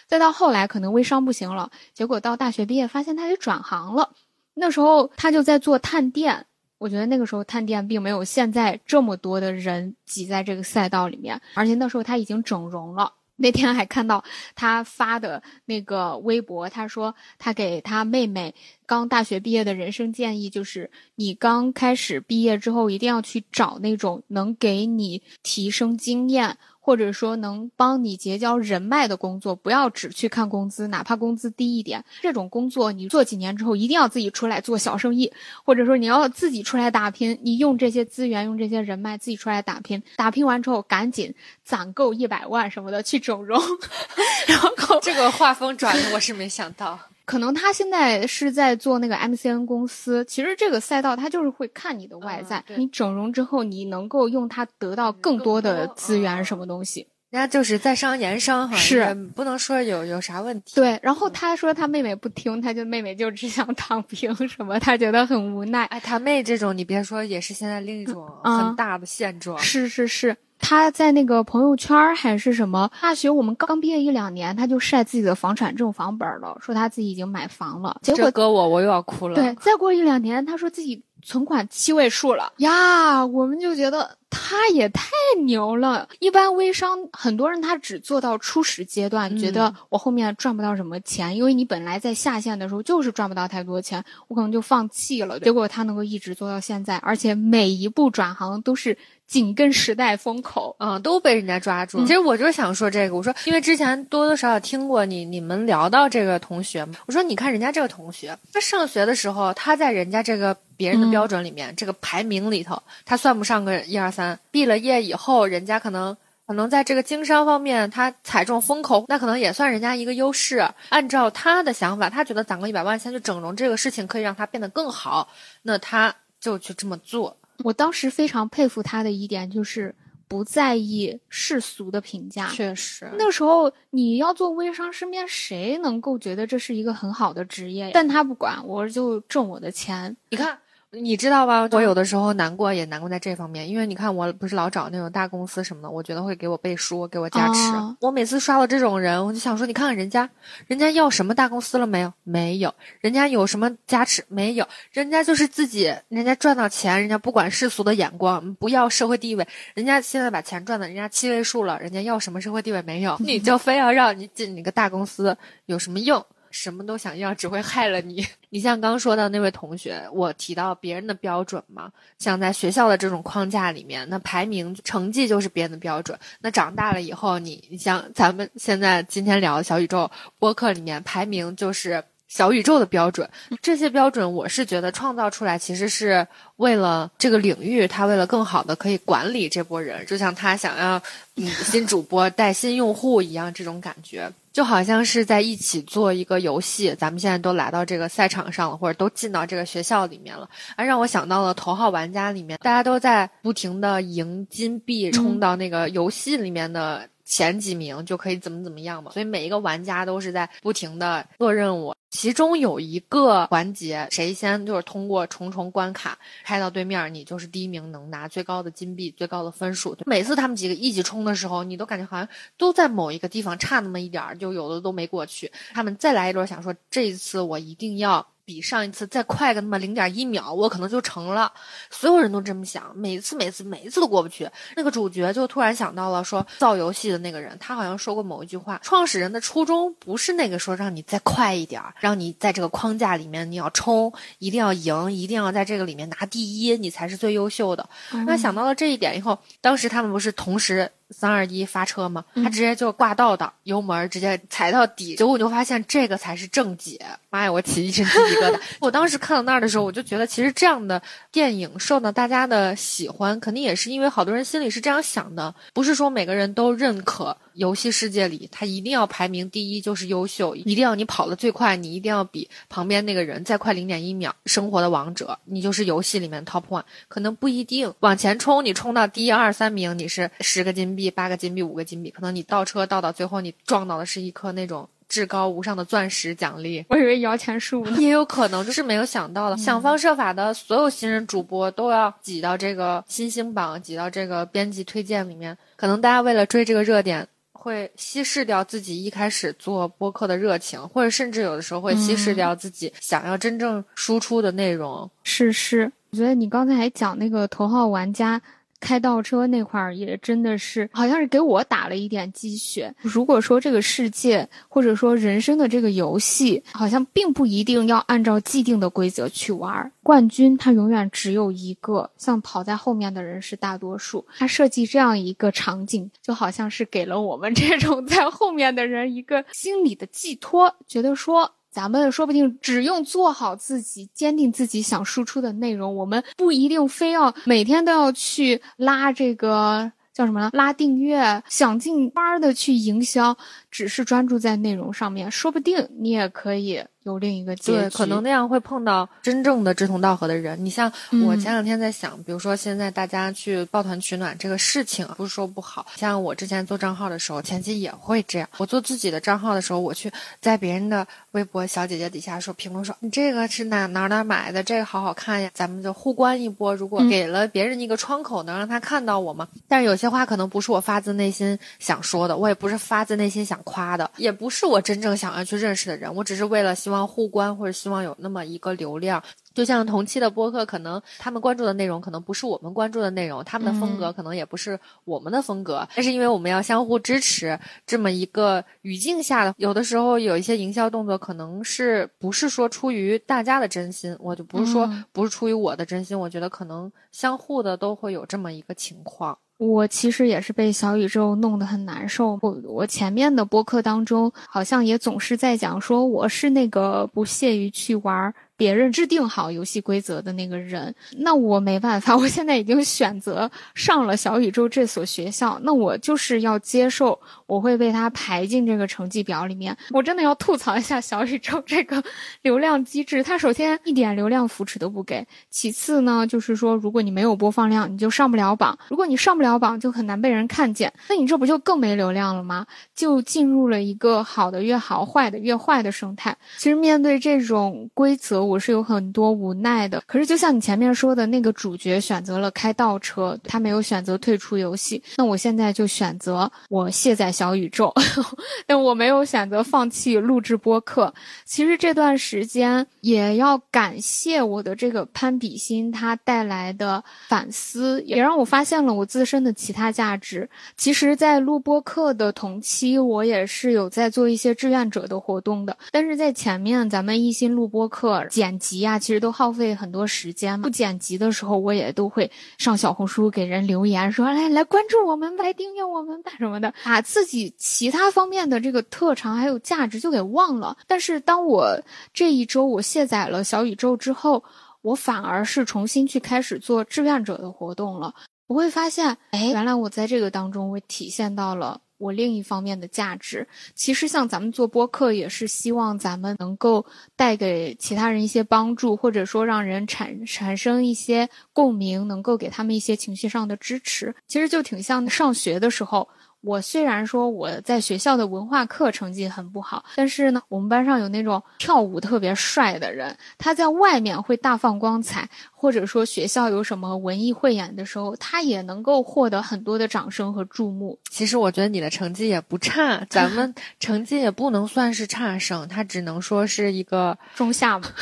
再到后来，可能微商不行了，结果到大学毕业，发现他也转行了。那时候他就在做探店，我觉得那个时候探店并没有现在这么多的人挤在这个赛道里面，而且那时候他已经整容了。那天还看到他发的那个微博，他说他给他妹妹刚大学毕业的人生建议就是：你刚开始毕业之后，一定要去找那种能给你提升经验。或者说能帮你结交人脉的工作，不要只去看工资，哪怕工资低一点，这种工作你做几年之后，一定要自己出来做小生意，或者说你要自己出来打拼，你用这些资源，用这些人脉自己出来打拼，打拼完之后赶紧攒够一百万什么的去整容，然后这个画风转的我是没想到。可能他现在是在做那个 MCN 公司，其实这个赛道他就是会看你的外在，你整容之后你能够用它得到更多的资源什么东西，人家就是在商言商哈，是不能说有有啥问题。对，然后他说他妹妹不听，他就妹妹就只想躺平什么，他觉得很无奈。哎，他妹这种你别说，也是现在另一种很大的现状。是是是。他在那个朋友圈还是什么大学，我们刚毕业一两年，他就晒自己的房产证房本了，说他自己已经买房了。结果搁我，我又要哭了。对，再过一两年，他说自己存款七位数了呀，我们就觉得他也太牛了。一般微商很多人他只做到初始阶段，觉得我后面赚不到什么钱，因为你本来在下线的时候就是赚不到太多钱，我可能就放弃了。结果他能够一直做到现在，而且每一步转行都是。紧跟时代风口，嗯，都被人家抓住。其实我就是想说这个，我说，因为之前多多少少听过你你们聊到这个同学嘛，我说你看人家这个同学，他上学的时候，他在人家这个别人的标准里面，这个排名里头，他算不上个一二三。毕了业以后，人家可能可能在这个经商方面，他踩中风口，那可能也算人家一个优势。按照他的想法，他觉得攒个一百万先去整容这个事情可以让他变得更好，那他就去这么做。我当时非常佩服他的一点就是不在意世俗的评价。确实，那时候你要做微商，身边谁能够觉得这是一个很好的职业？但他不管，我就挣我的钱。你看。你知道吧？我有的时候难过也难过在这方面，因为你看，我不是老找那种大公司什么的，我觉得会给我背书，给我加持。我每次刷到这种人，我就想说，你看看人家，人家要什么大公司了没有？没有。人家有什么加持？没有。人家就是自己，人家赚到钱，人家不管世俗的眼光，不要社会地位，人家现在把钱赚的，人家七位数了，人家要什么社会地位没有？你就非要让你进你个大公司，有什么用？什么都想要，只会害了你。你像刚说的那位同学，我提到别人的标准嘛，像在学校的这种框架里面，那排名成绩就是别人的标准。那长大了以后，你你像咱们现在今天聊的小宇宙播客里面，排名就是小宇宙的标准。这些标准，我是觉得创造出来其实是为了这个领域，他为了更好的可以管理这波人，就像他想要嗯新主播带新用户一样，这种感觉。就好像是在一起做一个游戏，咱们现在都来到这个赛场上了，或者都进到这个学校里面了，而让我想到了头号玩家里面，大家都在不停的赢金币，冲到那个游戏里面的。前几名就可以怎么怎么样嘛，所以每一个玩家都是在不停的做任务，其中有一个环节，谁先就是通过重重关卡开到对面，你就是第一名，能拿最高的金币、最高的分数。每次他们几个一起冲的时候，你都感觉好像都在某一个地方差那么一点儿，就有的都没过去。他们再来一轮，想说这一次我一定要。比上一次再快个那么零点一秒，我可能就成了。所有人都这么想，每次每次每一次都过不去。那个主角就突然想到了，说造游戏的那个人，他好像说过某一句话：创始人的初衷不是那个说让你再快一点，让你在这个框架里面你要冲，一定要赢，一定要在这个里面拿第一，你才是最优秀的。那想到了这一点以后，当时他们不是同时。三二一发车嘛，他直接就挂倒档，油门直接踩到底，结果我就发现这个才是正解。妈呀，我起一身鸡皮疙瘩。我当时看到那儿的时候，我就觉得其实这样的电影受到大家的喜欢，肯定也是因为好多人心里是这样想的，不是说每个人都认可。游戏世界里，他一定要排名第一，就是优秀；一定要你跑得最快，你一定要比旁边那个人再快零点一秒。生活的王者，你就是游戏里面 top one。可能不一定往前冲，你冲到第一、二、三名，你是十个金币、八个金币、五个金币。可能你倒车倒到最后，你撞到的是一颗那种至高无上的钻石奖励。我以为摇钱树呢，也有可能，就是没有想到的。想方设法的，所有新人主播都要挤到这个新星榜，挤到这个编辑推荐里面。可能大家为了追这个热点。会稀释掉自己一开始做播客的热情，或者甚至有的时候会稀释掉自己想要真正输出的内容。是是，我觉得你刚才还讲那个头号玩家。开倒车那块儿也真的是，好像是给我打了一点鸡血。如果说这个世界或者说人生的这个游戏，好像并不一定要按照既定的规则去玩，冠军他永远只有一个，像跑在后面的人是大多数。他设计这样一个场景，就好像是给了我们这种在后面的人一个心理的寄托，觉得说。咱们说不定只用做好自己，坚定自己想输出的内容，我们不一定非要每天都要去拉这个叫什么呢？拉订阅，想尽班儿的去营销，只是专注在内容上面，说不定你也可以。有另一个结局，可能那样会碰到真正的志同道合的人。你像我前两天在想，比如说现在大家去抱团取暖这个事情，不是说不好。像我之前做账号的时候，前期也会这样。我做自己的账号的时候，我去在别人的微博小姐姐底下说评论说你这个是哪哪哪买的，这个好好看呀，咱们就互关一波。如果给了别人一个窗口，能让他看到我吗？但是有些话可能不是我发自内心想说的，我也不是发自内心想夸的，也不是我真正想要去认识的人，我只是为了希望。望互关，或者希望有那么一个流量。就像同期的播客，可能他们关注的内容可能不是我们关注的内容，他们的风格可能也不是我们的风格。但是因为我们要相互支持，这么一个语境下的，有的时候有一些营销动作，可能是不是说出于大家的真心，我就不是说不是出于我的真心，我觉得可能相互的都会有这么一个情况。我其实也是被小宇宙弄得很难受。我我前面的播客当中，好像也总是在讲说我是那个不屑于去玩。别人制定好游戏规则的那个人，那我没办法。我现在已经选择上了小宇宙这所学校，那我就是要接受我会被他排进这个成绩表里面。我真的要吐槽一下小宇宙这个 流量机制，它首先一点流量扶持都不给，其次呢，就是说如果你没有播放量，你就上不了榜；如果你上不了榜，就很难被人看见。那你这不就更没流量了吗？就进入了一个好的越好，坏的越坏的生态。其实面对这种规则。我是有很多无奈的，可是就像你前面说的那个主角选择了开倒车，他没有选择退出游戏，那我现在就选择我卸载小宇宙，但我没有选择放弃录制播客。其实这段时间也要感谢我的这个攀比心，它带来的反思，也让我发现了我自身的其他价值。其实，在录播课的同期，我也是有在做一些志愿者的活动的，但是在前面咱们一心录播课。剪辑啊，其实都耗费很多时间嘛。不剪辑的时候，我也都会上小红书给人留言，说来来关注我们，来订阅我们吧什么的，把自己其他方面的这个特长还有价值就给忘了。但是当我这一周我卸载了小宇宙之后，我反而是重新去开始做志愿者的活动了。我会发现，哎，原来我在这个当中我体现到了。我另一方面的价值，其实像咱们做播客，也是希望咱们能够带给其他人一些帮助，或者说让人产产生一些共鸣，能够给他们一些情绪上的支持。其实就挺像上学的时候。我虽然说我在学校的文化课成绩很不好，但是呢，我们班上有那种跳舞特别帅的人，他在外面会大放光彩，或者说学校有什么文艺汇演的时候，他也能够获得很多的掌声和注目。其实我觉得你的成绩也不差，咱们 成绩也不能算是差生，他只能说是一个中下吧。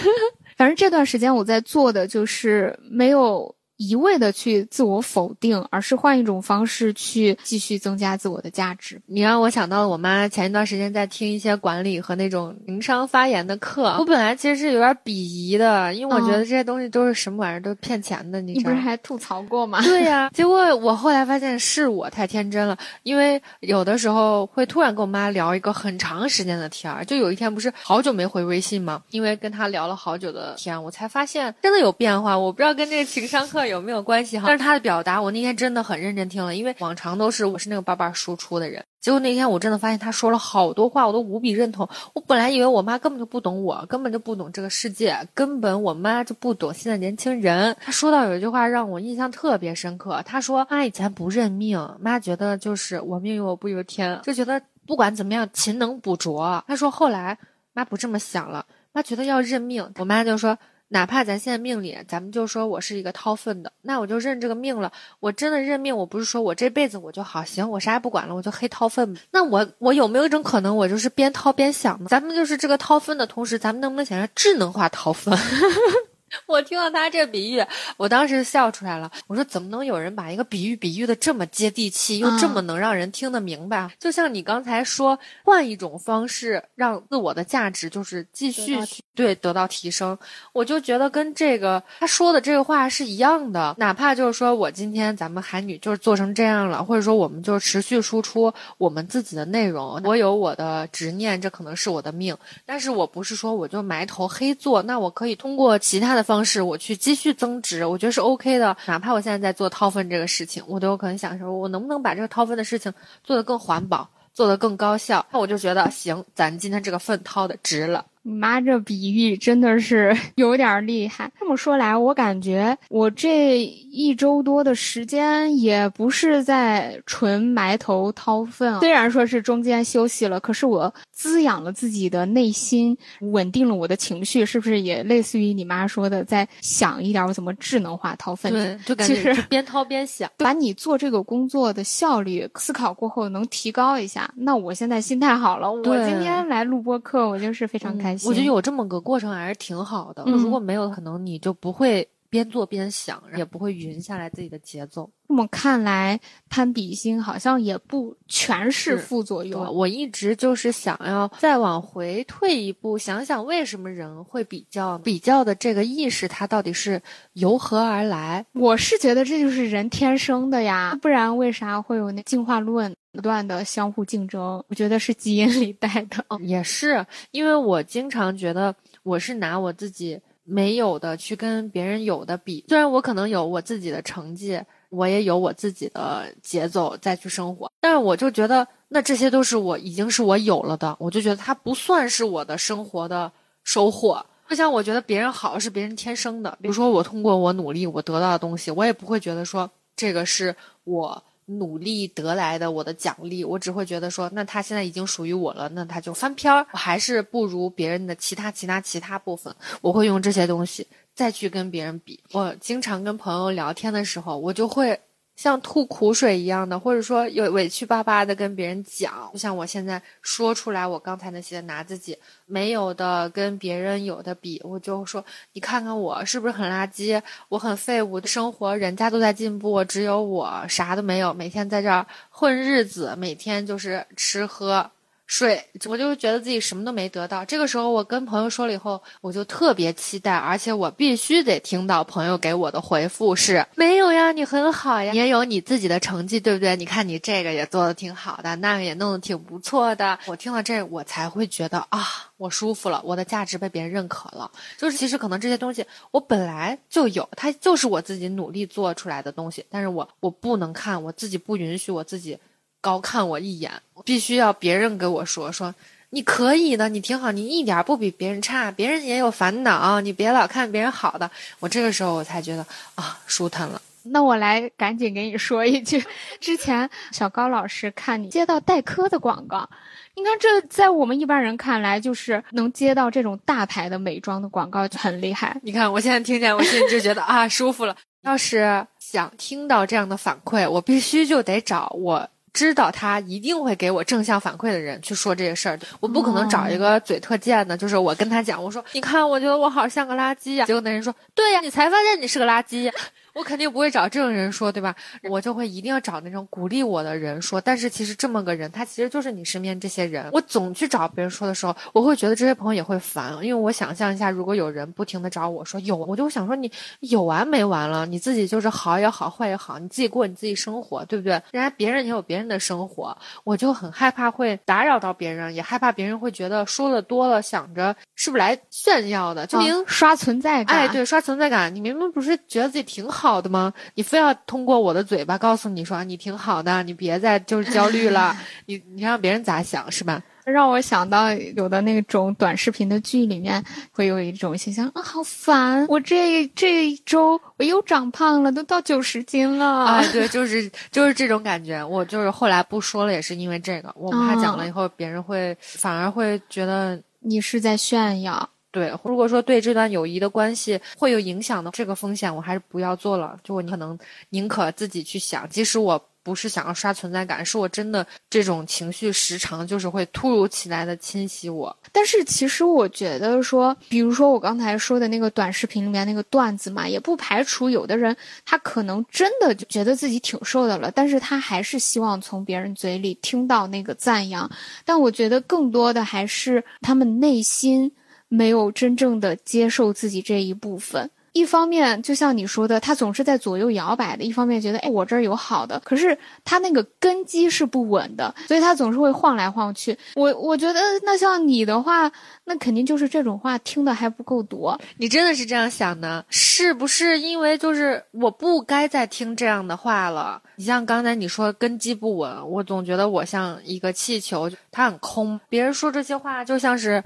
反正这段时间我在做的就是没有。一味的去自我否定，而是换一种方式去继续增加自我的价值。你让我想到了我妈前一段时间在听一些管理和那种情商发言的课。我本来其实是有点鄙夷的，因为我觉得这些东西都是什么玩意儿，都是骗钱的。你不是还吐槽过吗？对呀。结果我后来发现是我太天真了，因为有的时候会突然跟我妈聊一个很长时间的天儿。就有一天不是好久没回微信吗？因为跟她聊了好久的天，我才发现真的有变化。我不知道跟这个情商课。有没有关系哈？但是他的表达，我那天真的很认真听了，因为往常都是我是那个叭叭输出的人，结果那天我真的发现他说了好多话，我都无比认同。我本来以为我妈根本就不懂我，根本就不懂这个世界，根本我妈就不懂现在年轻人。他说到有一句话让我印象特别深刻，他说妈以前不认命，妈觉得就是我命由我不由天，就觉得不管怎么样勤能补拙。他说后来妈不这么想了，妈觉得要认命。我妈就说。哪怕咱现在命里，咱们就说我是一个掏粪的，那我就认这个命了。我真的认命，我不是说我这辈子我就好，行，我啥也不管了，我就黑掏粪。那我我有没有一种可能，我就是边掏边想呢？咱们就是这个掏粪的同时，咱们能不能想象智能化掏粪？我听到他这个比喻，我当时笑出来了。我说怎么能有人把一个比喻比喻的这么接地气，又这么能让人听得明白？就像你刚才说，换一种方式让自我的价值就是继续对得到提升，我就觉得跟这个他说的这个话是一样的。哪怕就是说我今天咱们韩女就是做成这样了，或者说我们就持续输出我们自己的内容，我有我的执念，这可能是我的命。但是我不是说我就埋头黑做，那我可以通过其他的。方式我去继续增值，我觉得是 OK 的。哪怕我现在在做掏粪这个事情，我都有可能想说，我能不能把这个掏粪的事情做得更环保，做得更高效？那我就觉得行，咱今天这个粪掏的值了。你妈这比喻真的是 有点厉害。这么说来，我感觉我这一周多的时间也不是在纯埋头掏粪。虽然说是中间休息了，可是我滋养了自己的内心，稳定了我的情绪，是不是也类似于你妈说的，在想一点我怎么智能化掏粪？对，就感觉边掏边想，把你做这个工作的效率思考过后能提高一下。那我现在心态好了，我今天来录播课，我就是非常开心。心。我觉得有这么个过程还是挺好的。如果没有，可能你就不会。边做边想，也不会匀下来自己的节奏。这么看来，攀比心好像也不全是副作用。我一直就是想要再往回退一步，想想为什么人会比较？比较的这个意识，它到底是由何而来？我是觉得这就是人天生的呀，不然为啥会有那进化论不断的相互竞争？我觉得是基因里带的。也是，因为我经常觉得我是拿我自己。没有的去跟别人有的比，虽然我可能有我自己的成绩，我也有我自己的节奏再去生活，但是我就觉得那这些都是我已经是我有了的，我就觉得它不算是我的生活的收获。就像我觉得别人好是别人天生的，比如说我通过我努力我得到的东西，我也不会觉得说这个是我。努力得来的我的奖励，我只会觉得说，那他现在已经属于我了，那他就翻篇儿。我还是不如别人的其他其他其他部分，我会用这些东西再去跟别人比。我经常跟朋友聊天的时候，我就会。像吐苦水一样的，或者说有委屈巴巴的跟别人讲，就像我现在说出来，我刚才那些拿自己没有的跟别人有的比，我就说你看看我是不是很垃圾，我很废物的生活，人家都在进步，只有我啥都没有，每天在这儿混日子，每天就是吃喝。睡，我就觉得自己什么都没得到。这个时候，我跟朋友说了以后，我就特别期待，而且我必须得听到朋友给我的回复是：没有呀，你很好呀，也有你自己的成绩，对不对？你看你这个也做的挺好的，那个也弄得挺不错的。我听了这，我才会觉得啊，我舒服了，我的价值被别人认可了。就是其实可能这些东西我本来就有，它就是我自己努力做出来的东西，但是我我不能看，我自己不允许我自己。高看我一眼，必须要别人给我说说，你可以的，你挺好，你一点不比别人差，别人也有烦恼，你别老看别人好的。我这个时候我才觉得啊，舒坦了。那我来赶紧给你说一句，之前小高老师看你接到黛珂的广告，你看这在我们一般人看来，就是能接到这种大牌的美妆的广告就很厉害。你看我现在听见，我心里就觉得啊，舒服了。要是想听到这样的反馈，我必须就得找我。知道他一定会给我正向反馈的人去说这个事儿，我不可能找一个嘴特贱的，就是我跟他讲，我说你看，我觉得我好像个垃圾呀，结果那人说，对呀，你才发现你是个垃圾。我肯定不会找这种人说，对吧？我就会一定要找那种鼓励我的人说。但是其实这么个人，他其实就是你身边这些人。我总去找别人说的时候，我会觉得这些朋友也会烦，因为我想象一下，如果有人不停的找我说有，我就想说你有完没完了？你自己就是好也好，坏也好，你自己过你自己生活，对不对？人家别人也有别人的生活，我就很害怕会打扰到别人，也害怕别人会觉得说的多了，想着是不是来炫耀的，就明刷存在感。哎，对，刷存在感。你明明不是觉得自己挺好。好的吗？你非要通过我的嘴巴告诉你说你挺好的，你别再就是焦虑了。你你让别人咋想是吧？让我想到有的那种短视频的剧里面会有一种形象啊，好烦！我这这一周我又长胖了，都到九十斤了。啊，对，就是就是这种感觉。我就是后来不说了，也是因为这个，我怕讲了以后别人会反而会觉得你是在炫耀。对，如果说对这段友谊的关系会有影响的这个风险，我还是不要做了。就我可能宁可自己去想，即使我不是想要刷存在感，是我真的这种情绪时常就是会突如其来的侵袭我。但是其实我觉得说，比如说我刚才说的那个短视频里面那个段子嘛，也不排除有的人他可能真的就觉得自己挺瘦的了，但是他还是希望从别人嘴里听到那个赞扬。但我觉得更多的还是他们内心。没有真正的接受自己这一部分，一方面就像你说的，他总是在左右摇摆的；一方面觉得，哎，我这儿有好的，可是他那个根基是不稳的，所以他总是会晃来晃去。我我觉得，那像你的话，那肯定就是这种话听的还不够多。你真的是这样想的？是不是因为就是我不该再听这样的话了？你像刚才你说根基不稳，我总觉得我像一个气球，它很空。别人说这些话就像是。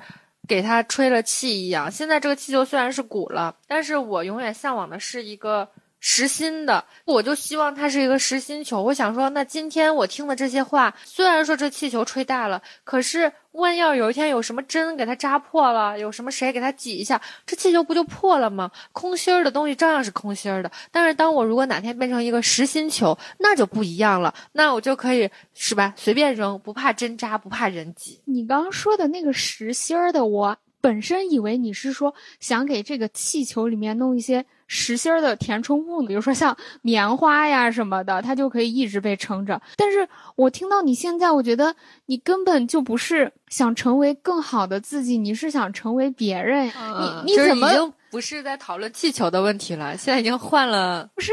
给他吹了气一样。现在这个气球虽然是鼓了，但是我永远向往的是一个实心的。我就希望它是一个实心球。我想说，那今天我听的这些话，虽然说这气球吹大了，可是。万要有一天有什么针给它扎破了，有什么谁给它挤一下，这气球不就破了吗？空心儿的东西照样是空心儿的。但是当我如果哪天变成一个实心球，那就不一样了。那我就可以是吧，随便扔，不怕针扎，不怕人挤。你刚刚说的那个实心儿的，我本身以为你是说想给这个气球里面弄一些实心儿的填充物，比如说像棉花呀什么的，它就可以一直被撑着。但是我听到你现在，我觉得你根本就不是想成为更好的自己，你是想成为别人。你你怎么已经不是在讨论气球的问题了？现在已经换了，不是？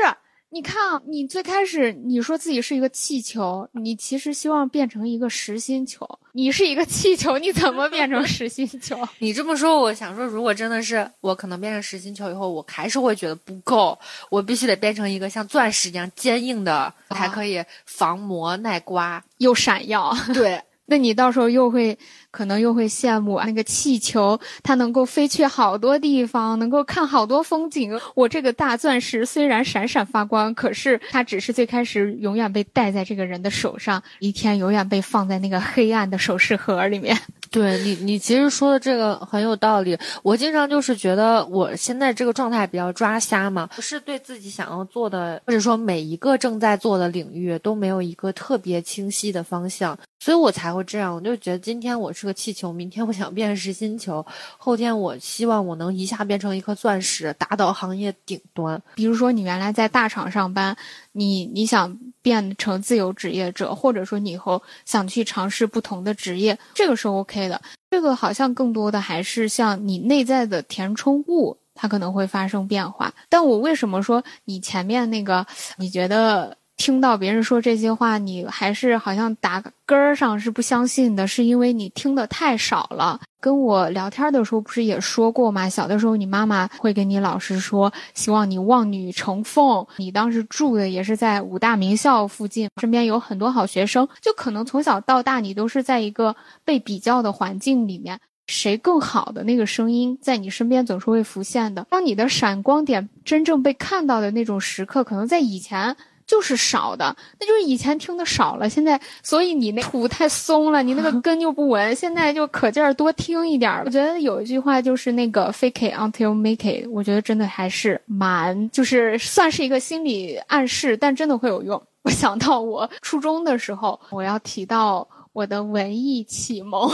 你看啊，你最开始你说自己是一个气球，你其实希望变成一个实心球。你是一个气球，你怎么变成实心球？你这么说，我想说，如果真的是我可能变成实心球以后，我还是会觉得不够，我必须得变成一个像钻石一样坚硬的，才可以防磨耐刮又闪耀。对。那你到时候又会可能又会羡慕那个气球，它能够飞去好多地方，能够看好多风景。我这个大钻石虽然闪闪发光，可是它只是最开始永远被戴在这个人的手上，一天永远被放在那个黑暗的首饰盒里面。对你，你其实说的这个很有道理。我经常就是觉得我现在这个状态比较抓瞎嘛，不是对自己想要做的，或者说每一个正在做的领域都没有一个特别清晰的方向，所以我才会这样。我就觉得今天我是个气球，明天我想变实心球，后天我希望我能一下变成一颗钻石，打倒行业顶端。比如说你原来在大厂上班，你你想。变成自由职业者，或者说你以后想去尝试不同的职业，这个是 OK 的。这个好像更多的还是像你内在的填充物，它可能会发生变化。但我为什么说你前面那个，你觉得？听到别人说这些话，你还是好像打根儿上是不相信的，是因为你听的太少了。跟我聊天的时候不是也说过吗？小的时候你妈妈会跟你老师说，希望你望女成凤。你当时住的也是在武大名校附近，身边有很多好学生，就可能从小到大你都是在一个被比较的环境里面，谁更好的那个声音在你身边总是会浮现的。当你的闪光点真正被看到的那种时刻，可能在以前。就是少的，那就是以前听的少了，现在所以你那土太松了，你那个根又不稳，现在就可劲儿多听一点儿。我觉得有一句话就是那个 “fake it until make it”，我觉得真的还是蛮，就是算是一个心理暗示，但真的会有用。我想到我初中的时候，我要提到我的文艺启蒙。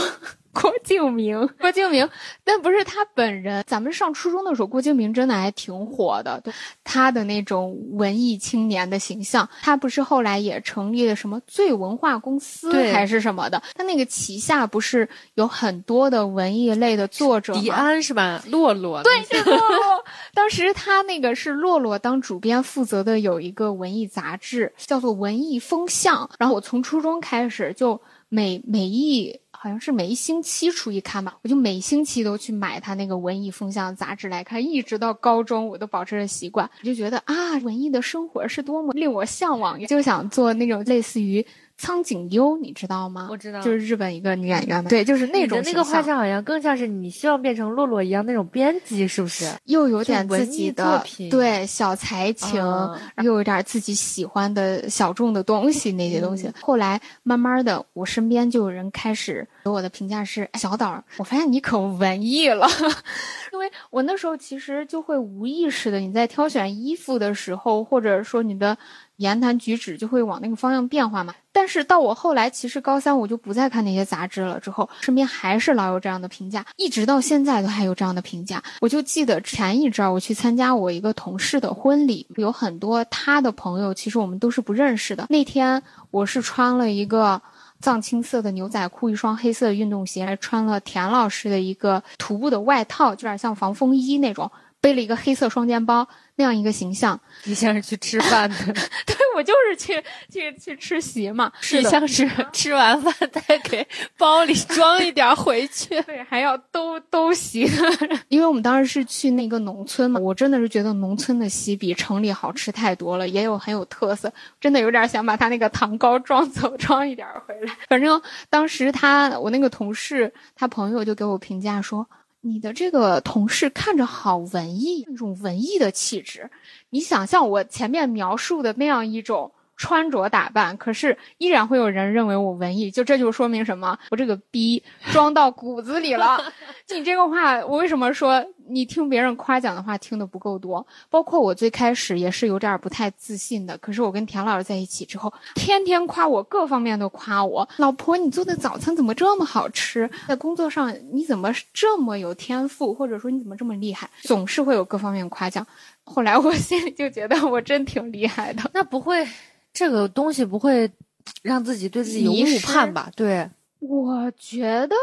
郭敬明，郭敬明，但不是他本人。咱们上初中的时候，郭敬明真的还挺火的，对他的那种文艺青年的形象。他不是后来也成立了什么最文化公司还是什么的？他那个旗下不是有很多的文艺类的作者？迪安是吧？洛洛，对，是洛洛。当时他那个是洛洛当主编负责的，有一个文艺杂志叫做《文艺风向》。然后我从初中开始就每每一。好像是每一星期出一刊吧，我就每星期都去买他那个文艺风向杂志来看，一直到高中我都保持着习惯，我就觉得啊，文艺的生活是多么令我向往，就想做那种类似于。苍井优，你知道吗？我知道，就是日本一个女演员嘛。对，就是那种那个画像，好像更像是你希望变成洛洛一样那种编辑，是不是？又有点自己的作品，对小才情，又有点自己喜欢的小众的东西那些东西。后来慢慢的，我身边就有人开始给我的评价是：小岛，我发现你可文艺了。因为我那时候其实就会无意识的，你在挑选衣服的时候，或者说你的。言谈举止就会往那个方向变化嘛。但是到我后来，其实高三我就不再看那些杂志了。之后身边还是老有这样的评价，一直到现在都还有这样的评价。我就记得前一阵儿我去参加我一个同事的婚礼，有很多他的朋友，其实我们都是不认识的。那天我是穿了一个藏青色的牛仔裤，一双黑色的运动鞋，还穿了田老师的一个徒步的外套，有点像防风衣那种，背了一个黑色双肩包。那样一个形象，你像是去吃饭的，对我就是去去去吃席嘛，是像是吃完饭再给包里装一点回去，对，还要兜兜席。因为我们当时是去那个农村嘛，我真的是觉得农村的席比城里好吃太多了，也有很有特色，真的有点想把他那个糖糕装走，装一点回来。反正当时他我那个同事他朋友就给我评价说。你的这个同事看着好文艺，那种文艺的气质，你想象我前面描述的那样一种穿着打扮，可是依然会有人认为我文艺，就这就说明什么？我这个逼 装到骨子里了。就你这个话，我为什么说你听别人夸奖的话听的不够多？包括我最开始也是有点不太自信的，可是我跟田老师在一起之后，天天夸我，各方面都夸我。老婆，你做的早餐怎么这么好吃？在工作上你怎么这么有天赋？或者说你怎么这么厉害？总是会有各方面夸奖。后来我心里就觉得我真挺厉害的。那不会，这个东西不会让自己对自己有误判吧？对。我觉得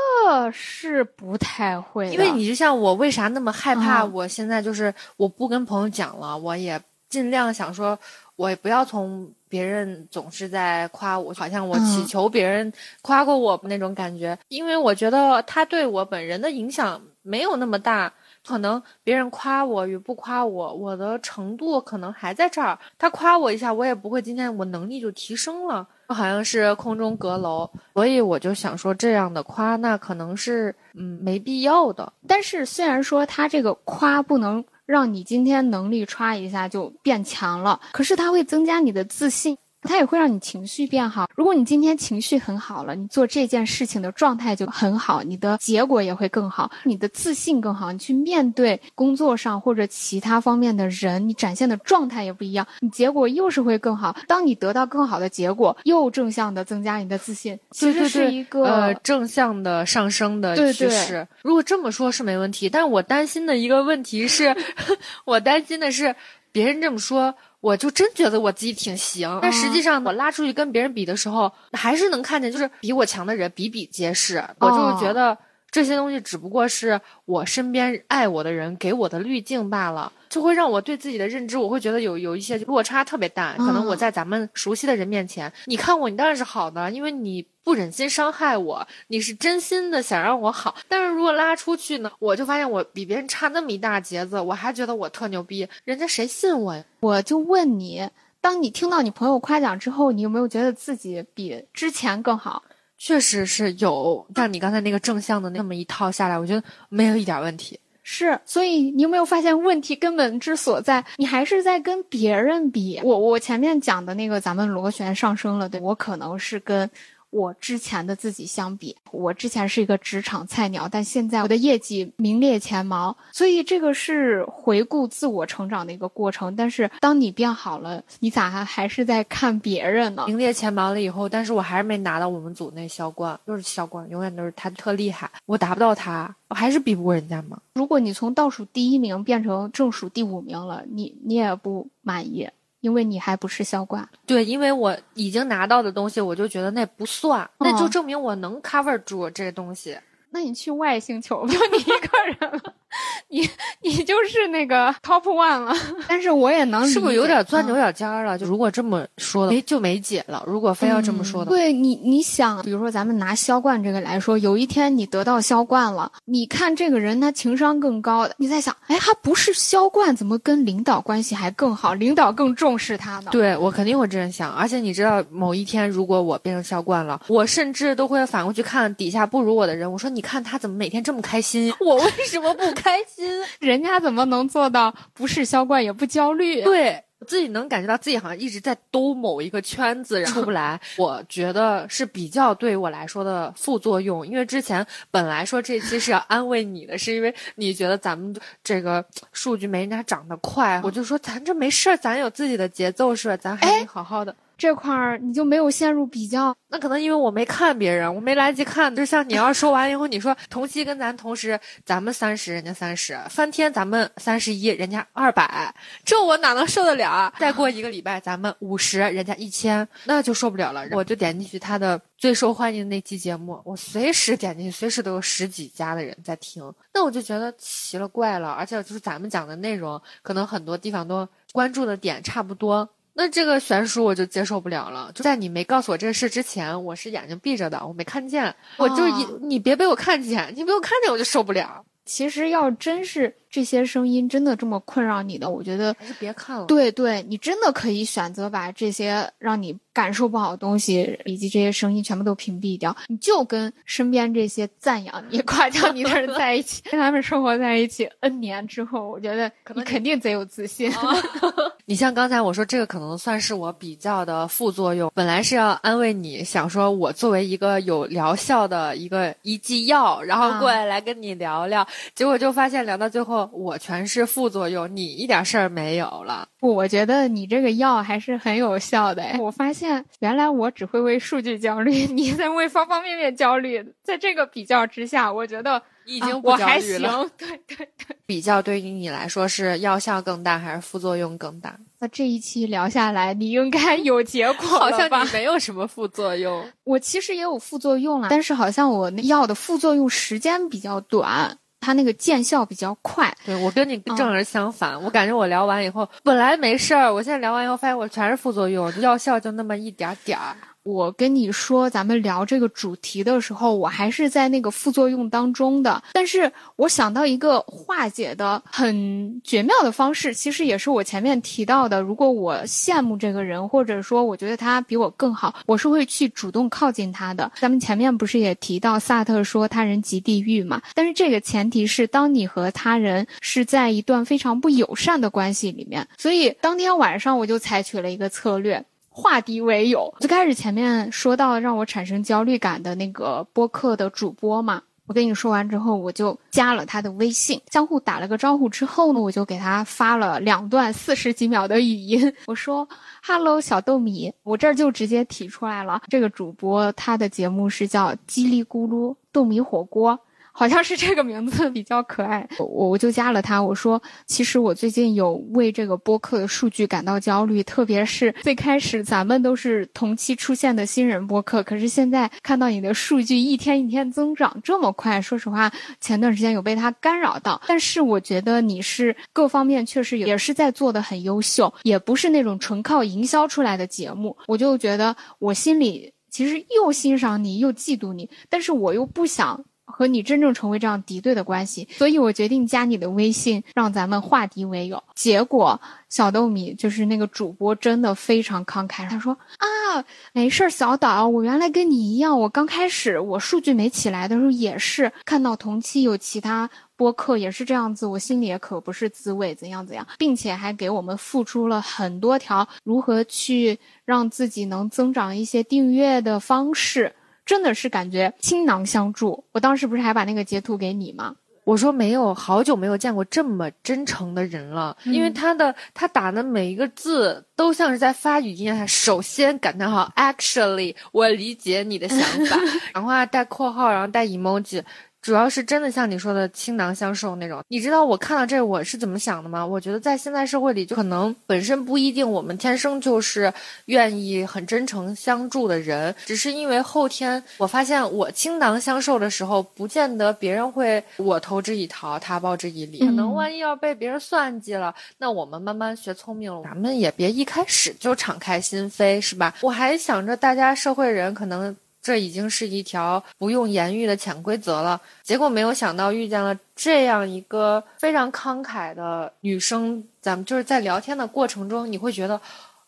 是不太会，因为你就像我，为啥那么害怕？我现在就是我不跟朋友讲了，我也尽量想说，我也不要从别人总是在夸我，好像我祈求别人夸过我那种感觉。因为我觉得他对我本人的影响没有那么大，可能别人夸我与不夸我，我的程度可能还在这儿。他夸我一下，我也不会今天我能力就提升了。好像是空中阁楼，所以我就想说，这样的夸那可能是嗯没必要的。但是虽然说他这个夸不能让你今天能力歘一下就变强了，可是它会增加你的自信。它也会让你情绪变好。如果你今天情绪很好了，你做这件事情的状态就很好，你的结果也会更好，你的自信更好。你去面对工作上或者其他方面的人，你展现的状态也不一样，你结果又是会更好。当你得到更好的结果，又正向的增加你的自信，其实是一个呃正向的上升的趋势。如果这么说，是没问题。但是我担心的一个问题是，我担心的是别人这么说。我就真觉得我自己挺行，但实际上我拉出去跟别人比的时候，还是能看见，就是比我强的人比比皆是。我就是觉得这些东西只不过是我身边爱我的人给我的滤镜罢了。就会让我对自己的认知，我会觉得有有一些落差特别大。可能我在咱们熟悉的人面前，你看我，你当然是好的，因为你不忍心伤害我，你是真心的想让我好。但是如果拉出去呢，我就发现我比别人差那么一大截子，我还觉得我特牛逼，人家谁信我呀？我就问你，当你听到你朋友夸奖之后，你有没有觉得自己比之前更好？确实是有，但你刚才那个正向的那么一套下来，我觉得没有一点问题。是，所以你有没有发现问题根本之所在？你还是在跟别人比。我我前面讲的那个，咱们螺旋上升了，对我可能是跟。我之前的自己相比，我之前是一个职场菜鸟，但现在我的业绩名列前茅，所以这个是回顾自我成长的一个过程。但是当你变好了，你咋还还是在看别人呢？名列前茅了以后，但是我还是没拿到我们组那销冠，就是销冠，永远都是他特厉害，我达不到他，我还是比不过人家嘛。如果你从倒数第一名变成正数第五名了，你你也不满意。因为你还不是销冠，对，因为我已经拿到的东西，我就觉得那不算，那就证明我能 cover 住这个东西。那你去外星球，就你一个人了。你你就是那个 top one 了，但是我也能是不是有点钻牛角尖了？就如果这么说的，没就没解了。如果非要这么说的，对你你想，比如说咱们拿销冠这个来说，有一天你得到销冠了，你看这个人他情商更高，你在想，哎，他不是销冠，怎么跟领导关系还更好？领导更重视他呢？对我肯定会这样想。而且你知道，某一天如果我变成销冠了，我甚至都会反过去看底下不如我的人，我说你看他怎么每天这么开心，我为什么不开心？人家怎么能做到不是销冠也不焦虑？对我自己能感觉到自己好像一直在兜某一个圈子，出不来。我觉得是比较对我来说的副作用，因为之前本来说这期是要安慰你的，是因为你觉得咱们这个数据没人家涨得快，我就说咱这没事儿，咱有自己的节奏是吧？咱还得好好的。这块儿你就没有陷入比较，那可能因为我没看别人，我没来得及看。就像你要说完以后，你说同期跟咱同时，咱们三十，人家三十，翻天咱们三十一，人家二百，这我哪能受得了？再过一个礼拜，咱们五十，人家一千，那就受不了了。我就点进去他的最受欢迎的那期节目，我随时点进去，随时都有十几家的人在听，那我就觉得奇了怪了。而且就是咱们讲的内容，可能很多地方都关注的点差不多。那这个悬殊我就接受不了了。就在你没告诉我这个事之前，我是眼睛闭着的，我没看见。我就一，你别被我看见，你被我看见我就受不了。其实要真是这些声音真的这么困扰你的，我觉得还是别看了。对对，你真的可以选择把这些让你感受不好的东西以及这些声音全部都屏蔽掉，你就跟身边这些赞扬你、夸奖你的人在一起，跟他们生活在一起 N 年之后，我觉得你肯定贼有自信。你像刚才我说这个可能算是我比较的副作用，本来是要安慰你，想说我作为一个有疗效的一个一剂药，然后过来来跟你聊聊，结果就发现聊到最后我全是副作用，你一点事儿没有了。不，我觉得你这个药还是很有效的。我发现原来我只会为数据焦虑，你在为方方面面焦虑，在这个比较之下，我觉得。已经我还行，对对对。比较对于你来说是药效更大还是副作用更大？那这一期聊下来，你应该 有结果好像你没有什么副作用。我其实也有副作用了，但是好像我那药的副作用时间比较短，它那个见效比较快。对我跟你正儿相反，我感觉我聊完以后本来没事儿，我现在聊完以后发现我全是副作用，药效就那么一点点儿。我跟你说，咱们聊这个主题的时候，我还是在那个副作用当中的。但是我想到一个化解的很绝妙的方式，其实也是我前面提到的。如果我羡慕这个人，或者说我觉得他比我更好，我是会去主动靠近他的。咱们前面不是也提到萨特说他人即地狱嘛？但是这个前提是，当你和他人是在一段非常不友善的关系里面。所以当天晚上我就采取了一个策略。化敌为友。最开始前面说到让我产生焦虑感的那个播客的主播嘛，我跟你说完之后，我就加了他的微信，相互打了个招呼之后呢，我就给他发了两段四十几秒的语音。我说：“Hello，小豆米，我这儿就直接提出来了，这个主播他的节目是叫叽里咕噜豆米火锅。”好像是这个名字比较可爱，我我就加了他。我说，其实我最近有为这个播客的数据感到焦虑，特别是最开始咱们都是同期出现的新人播客，可是现在看到你的数据一天一天增长这么快，说实话，前段时间有被他干扰到。但是我觉得你是各方面确实也是在做的很优秀，也不是那种纯靠营销出来的节目。我就觉得我心里其实又欣赏你又嫉妒你，但是我又不想。和你真正成为这样敌对的关系，所以我决定加你的微信，让咱们化敌为友。结果小豆米就是那个主播，真的非常慷慨。他说：“啊，没事儿，小岛，我原来跟你一样，我刚开始我数据没起来的时候，也是看到同期有其他播客也是这样子，我心里也可不是滋味，怎样怎样，并且还给我们付出了很多条如何去让自己能增长一些订阅的方式。”真的是感觉倾囊相助。我当时不是还把那个截图给你吗？我说没有，好久没有见过这么真诚的人了。因为他的他打的每一个字都像是在发语音。首先感叹号，actually，我理解你的想法。然后带括号，然后带 emoji。主要是真的像你说的倾囊相授那种，你知道我看到这我是怎么想的吗？我觉得在现在社会里，就可能本身不一定我们天生就是愿意很真诚相助的人，只是因为后天我发现我倾囊相授的时候，不见得别人会我投之以桃，他报之以李，可能万一要被别人算计了，那我们慢慢学聪明了，咱们也别一开始就敞开心扉，是吧？我还想着大家社会人可能。这已经是一条不用言语的潜规则了。结果没有想到遇见了这样一个非常慷慨的女生，咱们就是在聊天的过程中，你会觉得。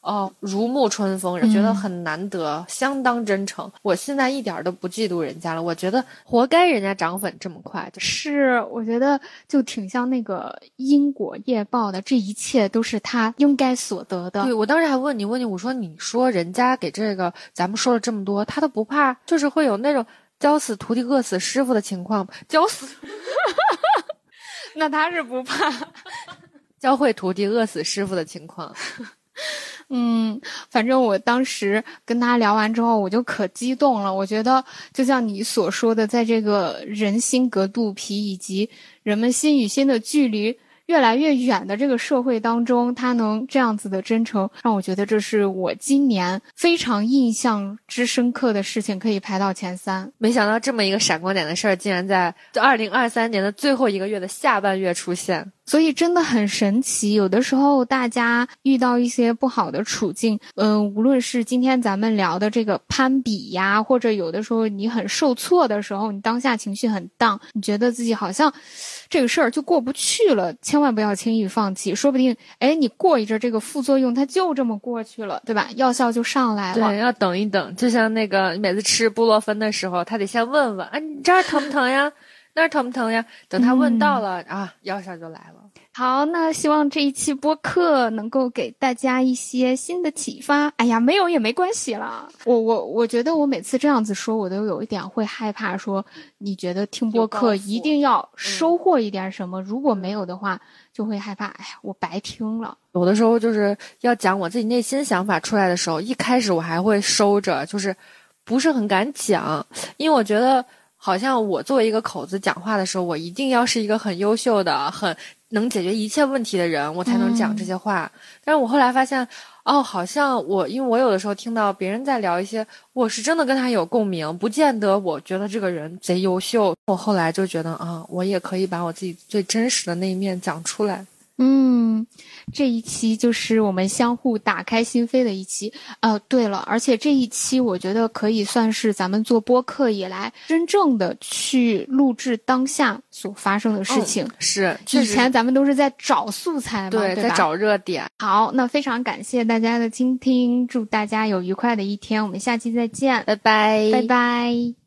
哦，如沐春风，觉得很难得，相当真诚。我现在一点都不嫉妒人家了，我觉得活该人家涨粉这么快。是，我觉得就挺像那个因果业报的，这一切都是他应该所得的。对我当时还问你问你，我说你说人家给这个咱们说了这么多，他都不怕，就是会有那种教死徒弟饿死师傅的情况教死 那他是不怕教会徒弟饿死师傅的情况。嗯，反正我当时跟他聊完之后，我就可激动了。我觉得，就像你所说的，在这个人心隔肚皮以及人们心与心的距离越来越远的这个社会当中，他能这样子的真诚，让我觉得这是我今年非常印象之深刻的事情，可以排到前三。没想到这么一个闪光点的事儿，竟然在二零二三年的最后一个月的下半月出现。所以真的很神奇。有的时候大家遇到一些不好的处境，嗯，无论是今天咱们聊的这个攀比呀，或者有的时候你很受挫的时候，你当下情绪很荡，你觉得自己好像这个事儿就过不去了，千万不要轻易放弃，说不定哎，你过一阵儿这个副作用它就这么过去了，对吧？药效就上来了。对，要等一等，就像那个你每次吃布洛芬的时候，他得先问问啊，你这儿疼不疼呀？那儿疼不疼呀？等他问到了啊，药效就来了。好，那希望这一期播客能够给大家一些新的启发。哎呀，没有也没关系了。我我我觉得我每次这样子说，我都有一点会害怕。说你觉得听播客一定要收获一点什么？如果没有的话，就会害怕。哎呀，我白听了。有的时候就是要讲我自己内心想法出来的时候，一开始我还会收着，就是不是很敢讲，因为我觉得。好像我作为一个口子讲话的时候，我一定要是一个很优秀的、很能解决一切问题的人，我才能讲这些话。但是我后来发现，哦，好像我，因为我有的时候听到别人在聊一些，我是真的跟他有共鸣，不见得我觉得这个人贼优秀。我后来就觉得啊，我也可以把我自己最真实的那一面讲出来。嗯，这一期就是我们相互打开心扉的一期。呃，对了，而且这一期我觉得可以算是咱们做播客以来真正的去录制当下所发生的事情。是，以前咱们都是在找素材嘛，对，在找热点。好，那非常感谢大家的倾听，祝大家有愉快的一天，我们下期再见，拜拜，拜拜。